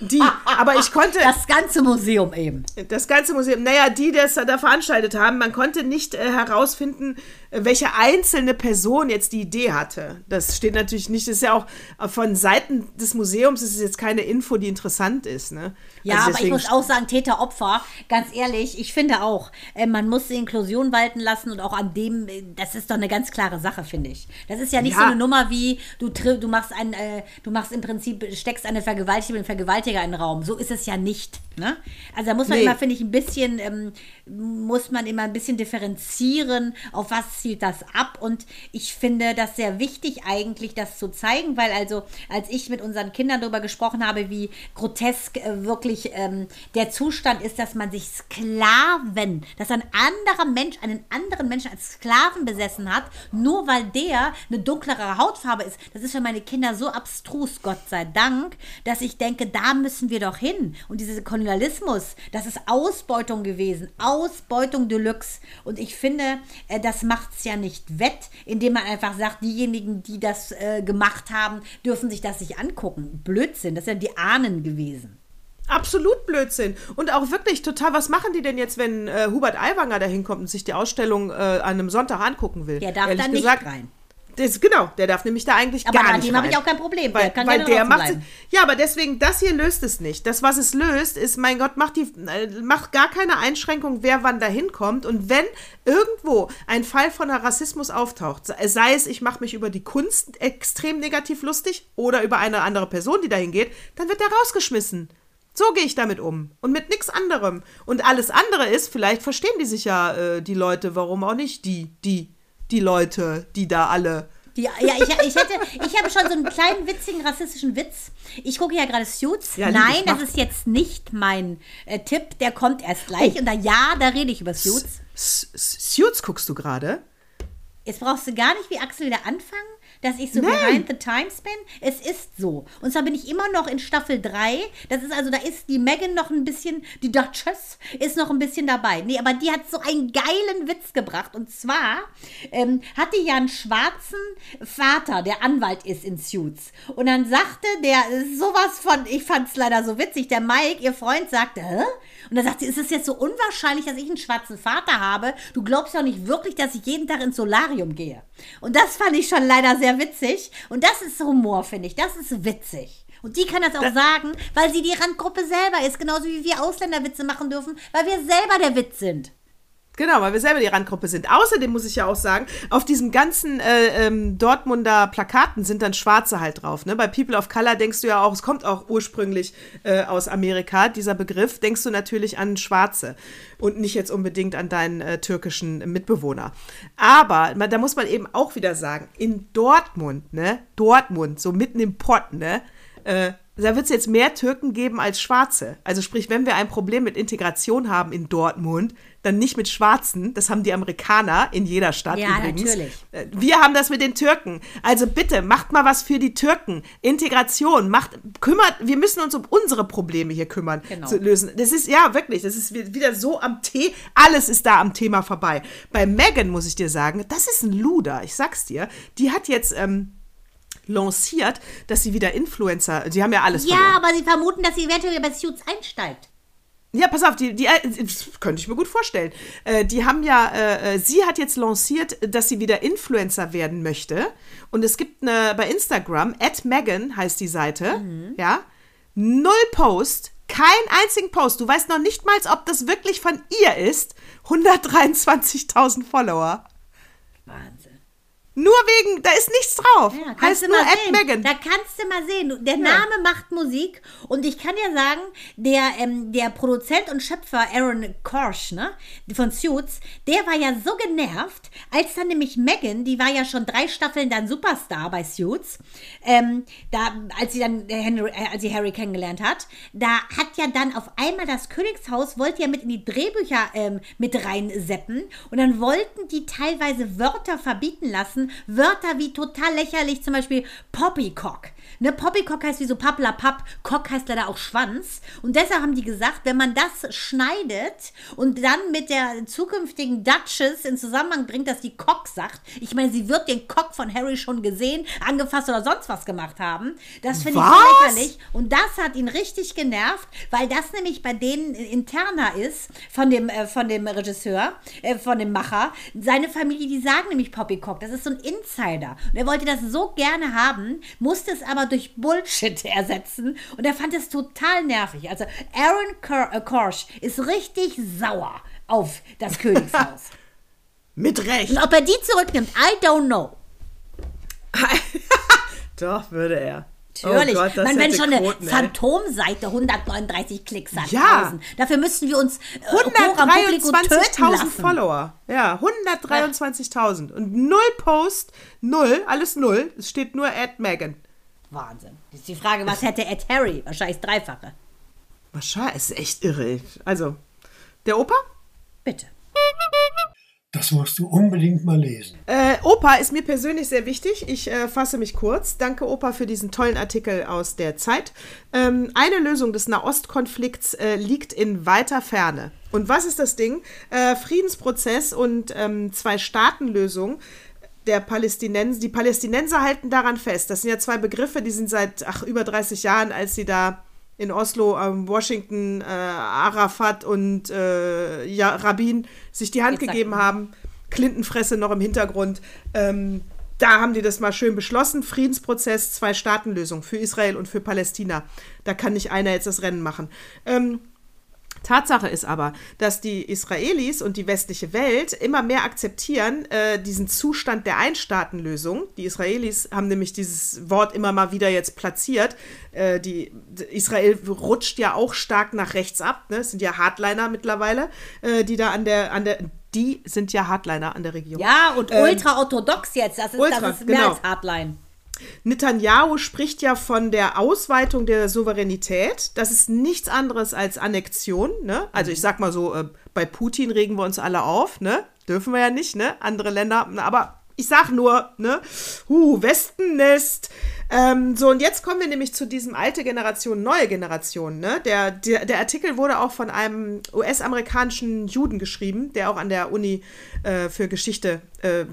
Die, aber ich konnte, Das ganze Museum eben. Das ganze Museum, naja, die, die das da veranstaltet haben, man konnte nicht äh, herausfinden, welche einzelne Person jetzt die Idee hatte. Das steht natürlich nicht, das ist ja auch von Seiten des Museums, ist es jetzt keine Info, die interessant ist. Ne? Ja, Also aber ich muss auch sagen, Täter, Opfer, ganz ehrlich, ich finde auch, äh, man muss die Inklusion walten lassen und auch an dem, äh, das ist doch eine ganz klare Sache, finde ich. Das ist ja nicht Ja. so eine Nummer wie, du, du machst ein, äh, du machst im Prinzip, steckst eine Vergewaltigung, einen Vergewaltiger in den Raum. So ist es ja nicht. Ne? Also da muss man Nee. immer, finde ich, ein bisschen, ähm, muss man immer ein bisschen differenzieren, auf was zielt das ab. Und ich finde das sehr wichtig eigentlich, das zu zeigen, weil also, als ich mit unseren Kindern darüber gesprochen habe, wie grotesk äh, wirklich ähm, der Zustand ist, dass man sich Sklaven, dass ein anderer Mensch einen anderen Menschen als Sklaven besessen hat, nur weil der eine dunklere Hautfarbe ist. Das ist für meine Kinder so abstrus, Gott sei Dank, dass ich denke, da müssen wir doch hin. Und dieser Kolonialismus, das ist Ausbeutung gewesen. Ausbeutung Deluxe. Und ich finde, äh, das macht es ja nicht wett, indem man einfach sagt, diejenigen, die das äh, gemacht haben, dürfen sich das nicht angucken. Blödsinn, das sind die Ahnen gewesen. Absolut Blödsinn. Und auch wirklich total, was machen die denn jetzt, wenn äh, Hubert Aiwanger da hinkommt und sich die Ausstellung äh, an einem Sonntag angucken will? Der darf Ehrlich da nicht gesagt, rein. Das, genau, der darf nämlich da eigentlich Aber gar an nicht dem habe ich auch kein Problem. Weil, Der kann weil der macht ja, aber deswegen das hier löst es nicht. Das was es löst, ist mein Gott, macht die äh, macht gar keine Einschränkung, wer wann da hinkommt und wenn irgendwo ein Fall von Rassismus auftaucht, sei- sei es ich mache mich über die Kunst extrem negativ lustig oder über eine andere Person, die dahin geht, dann wird der rausgeschmissen. So gehe ich damit um und mit nichts anderem. Und alles andere ist, vielleicht verstehen die sich ja äh, die Leute, warum auch nicht die die die Leute, die da alle Die, ja, ich, ich, hätte, ich habe schon so einen kleinen witzigen rassistischen Witz. Ich gucke ja gerade Suits. Ja, Nein, das ist jetzt nicht mein äh, Tipp. Der kommt erst gleich. Oh. Und da, ja, da rede ich über Suits. S- S- Suits guckst du gerade? Jetzt brauchst du gar nicht wie Axel wieder anfangen, dass ich so behind the times bin. Es ist so. Und zwar bin ich immer noch in Staffel 3. Das ist also, da ist die Megan noch ein bisschen, die Duchess ist noch ein bisschen dabei. Nee, aber die hat so einen geilen Witz gebracht. Und zwar ähm, hat die ja einen schwarzen Vater, der Anwalt ist in Suits. Und dann sagte der sowas von, ich fand es leider so witzig, der Mike, ihr Freund, sagte, hä? Und dann sagt sie, ist es jetzt so unwahrscheinlich, dass ich einen schwarzen Vater habe? Du glaubst ja nicht wirklich, dass ich jeden Tag ins Solarium gehe. Und das fand ich schon leider sehr witzig. Und das ist Humor, finde ich. Das ist witzig. Und die kann das auch sagen, weil sie die Randgruppe selber ist. Genauso wie wir Ausländerwitze machen dürfen, weil wir selber der Witz sind. Genau, weil wir selber die Randgruppe sind. Außerdem muss ich ja auch sagen, auf diesen ganzen äh, ähm, Dortmunder Plakaten sind dann Schwarze halt drauf. Ne? Bei People of Color denkst du ja auch, es kommt auch ursprünglich äh, aus Amerika, dieser Begriff, denkst du natürlich an Schwarze und nicht jetzt unbedingt an deinen äh, türkischen Mitbewohner. Aber man, da muss man eben auch wieder sagen, in Dortmund, ne, Dortmund, so mitten im Pott, ne, äh, da wird es jetzt mehr Türken geben als Schwarze. Also sprich, wenn wir ein Problem mit Integration haben in Dortmund, dann nicht mit Schwarzen. Das haben die Amerikaner in jeder Stadt Ja, übrigens. natürlich. Äh, Wir haben das mit den Türken. Also bitte, macht mal was für die Türken. Integration, macht, kümmert, wir müssen uns um unsere Probleme hier kümmern, Genau. zu lösen. Das ist, ja, wirklich, das ist wi- wieder so am Tee, alles ist da am Thema vorbei. Bei Megan muss ich dir sagen, das ist ein Luder, ich sag's dir. Die hat jetzt, ähm, lanciert, dass sie wieder Influencer, die haben ja alles Ja, verloren. aber sie vermuten, dass sie eventuell bei Suits einsteigt. Ja, pass auf, die, die äh, das könnte ich mir gut vorstellen. Äh, die haben ja, äh, äh, sie hat jetzt lanciert, dass sie wieder Influencer werden möchte. Und es gibt eine bei Instagram, at Megan heißt die Seite, ja, null Post, kein einzigen Post. Du weißt noch nicht mal, ob das wirklich von ihr ist. 123.000 Follower. Wahnsinn. Nur wegen, da ist nichts drauf. Ja, kannst heißt du nur sehen. Megan. Da kannst du mal sehen. Der Name macht Musik und ich kann dir sagen, der, ähm, der Produzent und Schöpfer Aaron Korsch, ne, von Suits, der war ja so genervt, als dann nämlich Megan, die war ja schon drei Staffeln dann Superstar bei Suits, ähm, da, als sie dann äh, Henry, äh, als sie Harry kennengelernt hat, da hat ja dann auf einmal das Königshaus wollte ja mit in die Drehbücher ähm, mit reinseppen und dann wollten die teilweise Wörter verbieten lassen, Wörter wie total lächerlich, zum Beispiel Poppycock. Ne, Poppycock heißt wie so Papplapapp, Cock heißt leider auch Schwanz. Und deshalb haben die gesagt, wenn man das schneidet und dann mit der zukünftigen Duchess in Zusammenhang bringt, dass die Cock sagt, ich meine, sie wird den Cock von Harry schon gesehen, angefasst oder sonst was gemacht haben. Das finde ich so lächerlich. Und das hat ihn richtig genervt, weil das nämlich bei denen interner ist, von dem, äh, von dem Regisseur, äh, von dem Macher. Seine Familie, die sagen nämlich Poppycock. Das ist so ein Insider. Und er wollte das so gerne haben, musste es aber durch Bullshit *laughs* ersetzen. Und er fand es total nervig. Also Aaron äh, Korsch ist richtig sauer auf das *laughs* Königshaus. Mit Recht. Und ob er die zurücknimmt, I don't know. *laughs* Doch, würde er. Natürlich. Oh Gott, Man, wenn schon eine Quoten. Phantomseite 139 Klicks hat. Ja. 1000. Dafür müssten wir uns äh, hoch am Publikum töten 123.000 lassen. Follower. Ja, 123.000. Und null Post, null, alles null. Es steht nur at Megan. Wahnsinn. Jetzt die Frage, was hätte Ed Harry? Wahrscheinlich das Dreifache. Wahrscheinlich, es ist echt irre. Also, der Opa? Bitte. Das musst du unbedingt mal lesen. Äh, Opa ist mir persönlich sehr wichtig. Ich äh, fasse mich kurz. Danke, Opa, für diesen tollen Artikel aus der Zeit. Ähm, eine Lösung des Nahostkonflikts äh, liegt in weiter Ferne. Und was ist das Ding? Äh, Friedensprozess und ähm, Zwei-Staaten-Lösung der Palästinenser. Die Palästinenser halten daran fest. Das sind ja zwei Begriffe, die sind seit ach, über 30 Jahren, als sie da in Oslo, ähm, Washington, äh, Arafat und äh, ja, Rabin sich die Hand Exakt. gegeben haben. Clinton-Fresse noch im Hintergrund. Ähm, da haben die das mal schön beschlossen. Friedensprozess, Zwei-Staaten-Lösung für Israel und für Palästina. Da kann nicht einer jetzt das Rennen machen. Ähm, Tatsache ist aber, dass die Israelis und die westliche Welt immer mehr akzeptieren äh, diesen Zustand der Einstaatenlösung. Die Israelis haben nämlich dieses Wort immer mal wieder jetzt platziert. Äh, die, Israel rutscht ja auch stark nach rechts ab. Ne? Es sind ja Hardliner mittlerweile, äh, die da an der, an der, die sind ja Hardliner an der Regierung. Ja, und Ähm, ultra-orthodox jetzt. Das ist, ultra, das ist mehr genau. als Hardline. Netanyahu spricht ja von der Ausweitung der Souveränität. Das ist nichts anderes als Annexion. Ne? Also ich sag mal so, äh, bei Putin regen wir uns alle auf. Ne? Dürfen wir ja nicht, ne? Andere Länder. Aber Ich sag nur, ne? Huh, Wespennest. Ähm, so, und jetzt kommen wir nämlich zu diesem alte Generation, neue Generation, ne? Der, der, der Artikel wurde auch von einem US-amerikanischen Juden geschrieben, der auch an der Uni äh, für Geschichte äh, äh,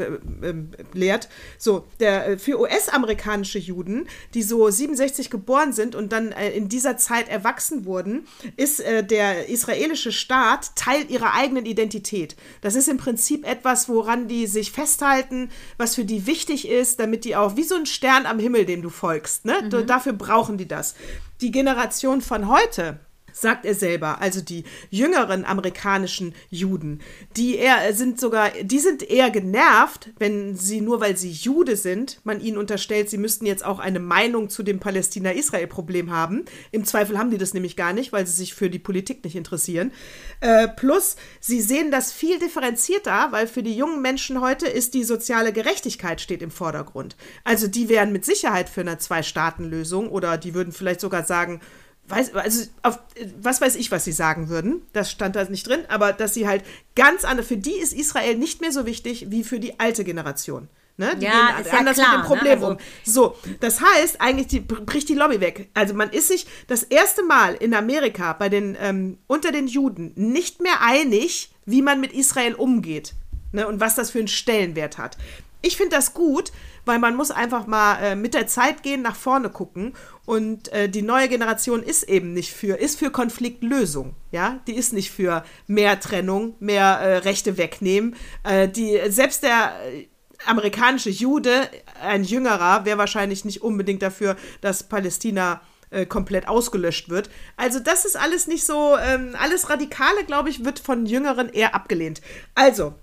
lehrt. So, der äh, für US-amerikanische Juden, die so 67 geboren sind und dann äh, in dieser Zeit erwachsen wurden, ist äh, der israelische Staat Teil ihrer eigenen Identität. Das ist im Prinzip etwas, woran die sich festhalten, was für die wichtig ist, damit die auch wie so ein Stern am Himmel, dem du folgst. Ne? Mhm. Dafür brauchen die das. Die Generation von heute, sagt er selber, also die jüngeren amerikanischen Juden, die eher sind sogar, die sind eher genervt, wenn sie nur weil sie Jude sind, man ihnen unterstellt, sie müssten jetzt auch eine Meinung zu dem Palästina-Israel-Problem haben. Im Zweifel haben die das nämlich gar nicht, weil sie sich für die Politik nicht interessieren. Äh, plus, sie sehen das viel differenzierter, weil für die jungen Menschen heute ist die soziale Gerechtigkeit steht im Vordergrund. Also die wären mit Sicherheit für eine Zwei-Staaten-Lösung oder die würden vielleicht sogar sagen, weiß, also auf, was weiß ich, was sie sagen würden. Das stand da nicht drin, aber dass sie halt ganz andere, für die ist Israel nicht mehr so wichtig wie für die alte Generation. Ne? Die ja, gehen ist ja anders klar, mit dem Problem ne? Also- um. So, das heißt, eigentlich die, bricht die Lobby weg. Also man ist sich das erste Mal in Amerika bei den, ähm, unter den Juden nicht mehr einig, wie man mit Israel umgeht. Ne? Und was das für einen Stellenwert hat. Ich finde das gut, weil man muss einfach mal äh, mit der Zeit gehen, nach vorne gucken. Und äh, die neue Generation ist eben nicht für, ist für Konfliktlösung. Ja, die ist nicht für mehr Trennung, mehr äh, Rechte wegnehmen. Äh, die, selbst der äh, amerikanische Jude, ein Jüngerer, wäre wahrscheinlich nicht unbedingt dafür, dass Palästina äh, komplett ausgelöscht wird. Also das ist alles nicht so, ähm, alles Radikale, glaube ich, wird von Jüngeren eher abgelehnt. Also,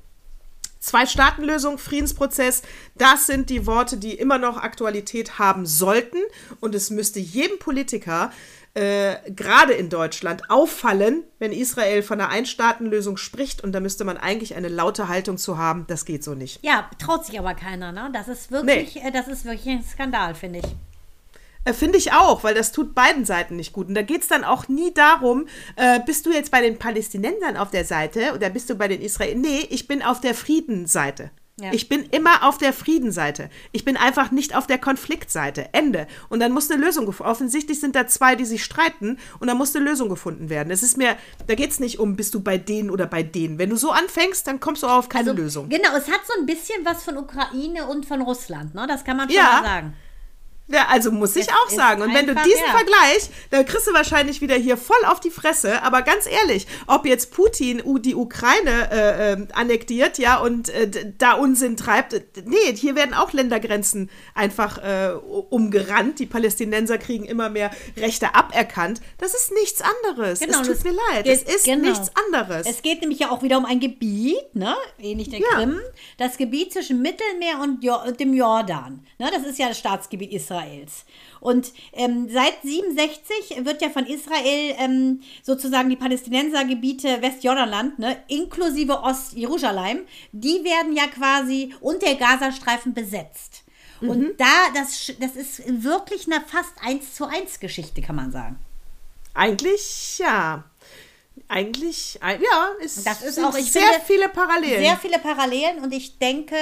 Zwei-Staaten-Lösung, Friedensprozess, das sind die Worte, die immer noch Aktualität haben sollten. Und es müsste jedem Politiker, äh, gerade in Deutschland, auffallen, wenn Israel von einer Ein-Staaten-Lösung spricht. Und da müsste man eigentlich eine laute Haltung zu haben. Das geht so nicht. Ja, traut sich aber keiner, ne? Das ist wirklich, äh, das ist wirklich ein Skandal, finde ich. Äh, Finde ich auch, weil das tut beiden Seiten nicht gut. Und da geht es dann auch nie darum, äh, bist du jetzt bei den Palästinensern auf der Seite oder bist du bei den Israel? Nee, ich bin auf der Friedenseite. Ja. Ich bin immer auf der Friedenseite. Ich bin einfach nicht auf der Konfliktseite. Ende. Und dann muss eine Lösung gefunden Offensichtlich sind da zwei, die sich streiten und dann muss eine Lösung gefunden werden. Es ist mir, da geht es nicht um, bist du bei denen oder bei denen. Wenn du so anfängst, dann kommst du auch auf keine Lösung. Genau, es hat so ein bisschen was von Ukraine und von Russland, ne? Das kann man schon Ja. mal sagen. Ja, also muss ich Es auch sagen. Und wenn du diesen ja. Vergleich, dann kriegst du wahrscheinlich wieder hier voll auf die Fresse. Aber ganz ehrlich, ob jetzt Putin die Ukraine äh, ähm, annektiert, ja, und äh, da Unsinn treibt, äh, nee, hier werden auch Ländergrenzen einfach äh, umgerannt. Die Palästinenser kriegen immer mehr Rechte aberkannt. Das ist nichts anderes. Genau, es tut mir leid. es ist genau. nichts anderes. Es geht nämlich ja auch wieder um ein Gebiet, ne? ähnlich der Ja. Krim, das Gebiet zwischen Mittelmeer und, jo und dem Jordan. Ne? Das ist ja das Staatsgebiet Israels. Und ähm, seit 67 wird ja von Israel ähm, sozusagen die Palästinensergebiete Westjordanland, ne, inklusive Ostjerusalem, die werden ja quasi und der Gazastreifen besetzt. Und da, das, das ist wirklich eine fast 1 zu 1 Geschichte, kann man sagen. Eigentlich, ja. Eigentlich, ja, ist, Das ist sind auch, ich sehr finde, viele Parallelen. Sehr viele Parallelen und ich denke,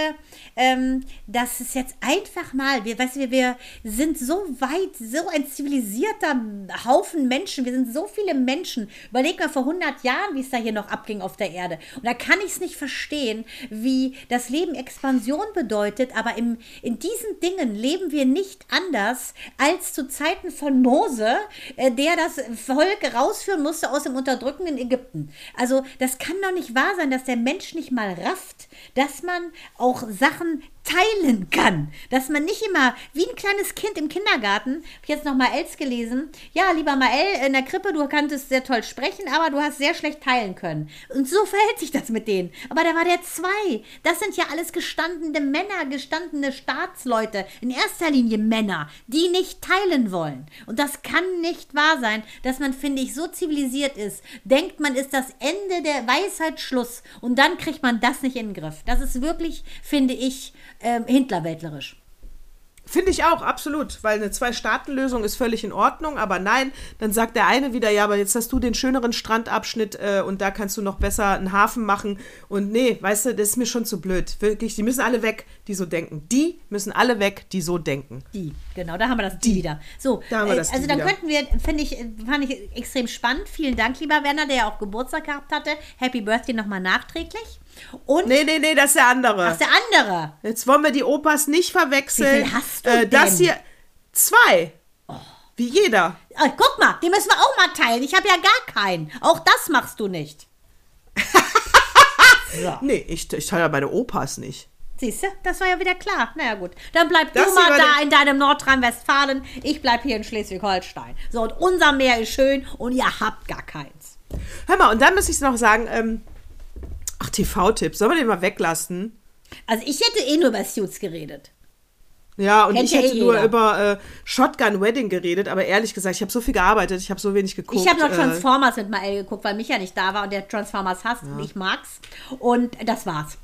ähm, dass es jetzt einfach mal, wir, weißt du, wir, sind so weit, so ein zivilisierter Haufen Menschen, wir sind so viele Menschen. Überleg mal vor 100 Jahren, wie es da hier noch abging auf der Erde. Und da kann ich es nicht verstehen, wie das Leben Expansion bedeutet, aber im, in diesen Dingen leben wir nicht anders als zu Zeiten von Mose, äh, der das Volk rausführen musste aus dem unterdrückenden Ägypten. Also das kann doch nicht wahr sein, dass der Mensch nicht mal rafft, dass man auch Sachen teilen kann. Dass man nicht immer, wie ein kleines Kind im Kindergarten, habe ich jetzt noch mal Els gelesen, ja, lieber Mael, in der Krippe, du kanntest sehr toll sprechen, aber du hast sehr schlecht teilen können. Und so *laughs* verhält sich das mit denen. Aber da war der zwei. Das sind ja alles gestandene Männer, gestandene Staatsleute, in erster Linie Männer, die nicht teilen wollen. Und das kann nicht wahr sein, dass man, finde ich, so zivilisiert ist, denkt man ist das Ende der Weisheit Schluss und dann kriegt man das nicht in den Griff. Das ist wirklich, finde ich, ähm, hintlerwäldlerisch. Finde ich auch, absolut. Weil eine Zwei-Staaten-Lösung ist völlig in Ordnung, aber nein, dann sagt der eine wieder, ja, aber jetzt hast du den schöneren Strandabschnitt äh, und da kannst du noch besser einen Hafen machen. Und nee, weißt du, das ist mir schon zu blöd. Wirklich, die müssen alle weg, die so denken. Die müssen alle weg, die so denken. Die, genau, da haben wir das die, wieder. So, Da haben wir äh, das die also dann wieder. könnten wir, finde ich, äh, fand ich extrem spannend. Vielen Dank, lieber Werner, der ja auch Geburtstag gehabt hatte. Happy Birthday nochmal nachträglich. Und Nee, nee, nee, das ist der andere. was der andere? Jetzt wollen wir die Opas nicht verwechseln. Wie viel hast du äh, Das denn? hier, zwei. Wie jeder. Ah, guck mal, die müssen wir auch mal teilen. Ich habe ja gar keinen. Auch das machst du nicht. *laughs* Nee, ich, ich teile meine Opas nicht. Siehst du, das war ja wieder klar. Naja, gut. Dann bleib Das du mal da in deinem Nordrhein-Westfalen. Ich bleib hier in Schleswig-Holstein. So, und unser Meer ist schön und ihr habt gar keins. Hör mal, und dann muss ich noch sagen, ähm, ach, TV-Tipps, sollen wir den mal weglassen? Also, ich hätte eh nur über Suits geredet. Ja, und Kennt ich ja eh hätte nur jeder. über äh, Shotgun Wedding geredet, aber ehrlich gesagt, ich habe so viel gearbeitet, ich habe so wenig geguckt. ich habe noch äh, Transformers mit Mael geguckt, weil Micha nicht da war und der Transformers hasst und ich mag's. Und das war's.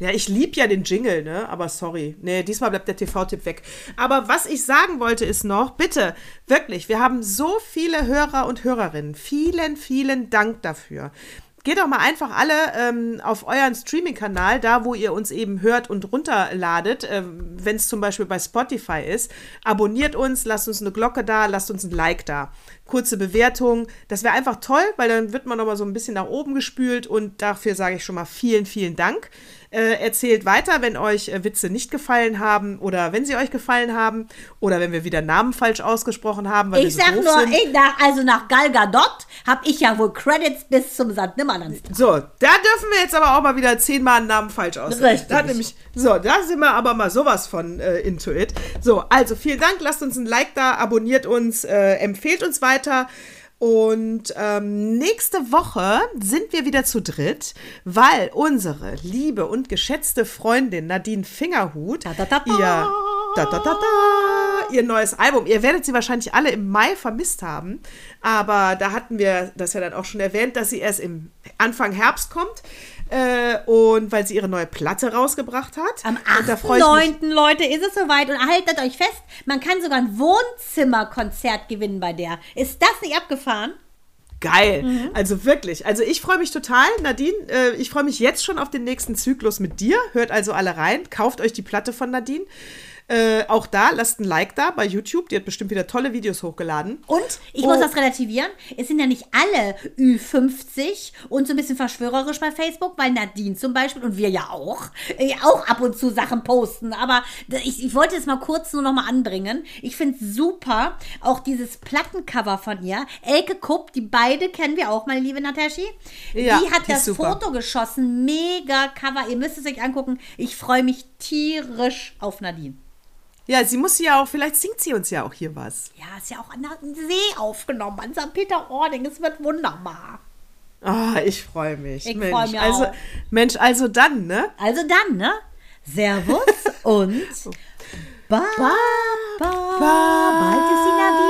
Ja, ich lieb ja den Jingle, ne? Aber sorry. Nee, diesmal bleibt der TV-Tipp weg. Aber was ich sagen wollte ist noch, bitte, wirklich, wir haben so viele Hörer und Hörerinnen. Vielen, vielen Dank dafür. Geht doch mal einfach alle ähm, auf euren Streaming-Kanal, da wo ihr uns eben hört und runterladet, ähm, wenn es zum Beispiel bei Spotify ist. Abonniert uns, lasst uns eine Glocke da, lasst uns ein Like da. Kurze Bewertung. Das wäre einfach toll, weil dann wird man nochmal so ein bisschen nach oben gespült und dafür sage ich schon mal vielen, vielen Dank. Äh, erzählt weiter, wenn euch äh, Witze nicht gefallen haben oder wenn sie euch gefallen haben oder wenn wir wieder Namen falsch ausgesprochen haben, weil Ich wir so sag nur, ich, nach, also nach Gal Gadot habe ich ja wohl Credits bis zum St. Nimmerlands. So, da dürfen wir jetzt aber auch mal wieder zehnmal einen Namen falsch aussprechen. Da nämlich, so, da sind wir aber mal sowas von äh, into it. So, also vielen Dank, lasst uns ein Like da, abonniert uns, äh, empfehlt uns weiter. Und ähm, nächste Woche sind wir wieder zu dritt, weil unsere liebe und geschätzte Freundin Nadine Fingerhut ihr ihr neues Album. Ihr werdet sie wahrscheinlich alle im Mai vermisst haben, aber da hatten wir das ja dann auch schon erwähnt, dass sie erst im Anfang Herbst kommt äh, und weil sie ihre neue Platte rausgebracht hat. Am Und da freu ich mich- 8.9. Leute ist es soweit und haltet euch fest, man kann sogar ein Wohnzimmerkonzert gewinnen bei der. Ist das nicht abgefahren? Geil. Mhm. Also wirklich. Also ich freue mich total. Nadine, äh, ich freue mich jetzt schon auf den nächsten Zyklus mit dir. Hört also alle rein. Kauft euch die Platte von Nadine. Äh, auch da, lasst ein Like da bei YouTube. Die hat bestimmt wieder tolle Videos hochgeladen. Und ich Oh. muss das relativieren. Es sind ja nicht alle Ü50 und so ein bisschen verschwörerisch bei Facebook, weil Nadine zum Beispiel und wir ja auch, äh, auch ab und zu Sachen posten. Aber ich, ich wollte es mal kurz nur noch mal anbringen. Ich finde es super, auch dieses Plattencover von ihr. Elke Kupp, die beide kennen wir auch, meine liebe Nataschi. Ja, die hat die das super. Foto geschossen. Mega Cover. Ihr müsst es euch angucken. Ich freue mich tierisch auf Nadine. Ja, sie muss ja auch, vielleicht singt sie uns ja auch hier was. Ja, ist ja auch an der See aufgenommen, an St. Peter-Ording. Es wird wunderbar. Ah, ich freue mich. Ich Mensch, freu mich also, auch. Mensch, also dann, ne? Also dann, ne? Servus *laughs* und Baba. Bald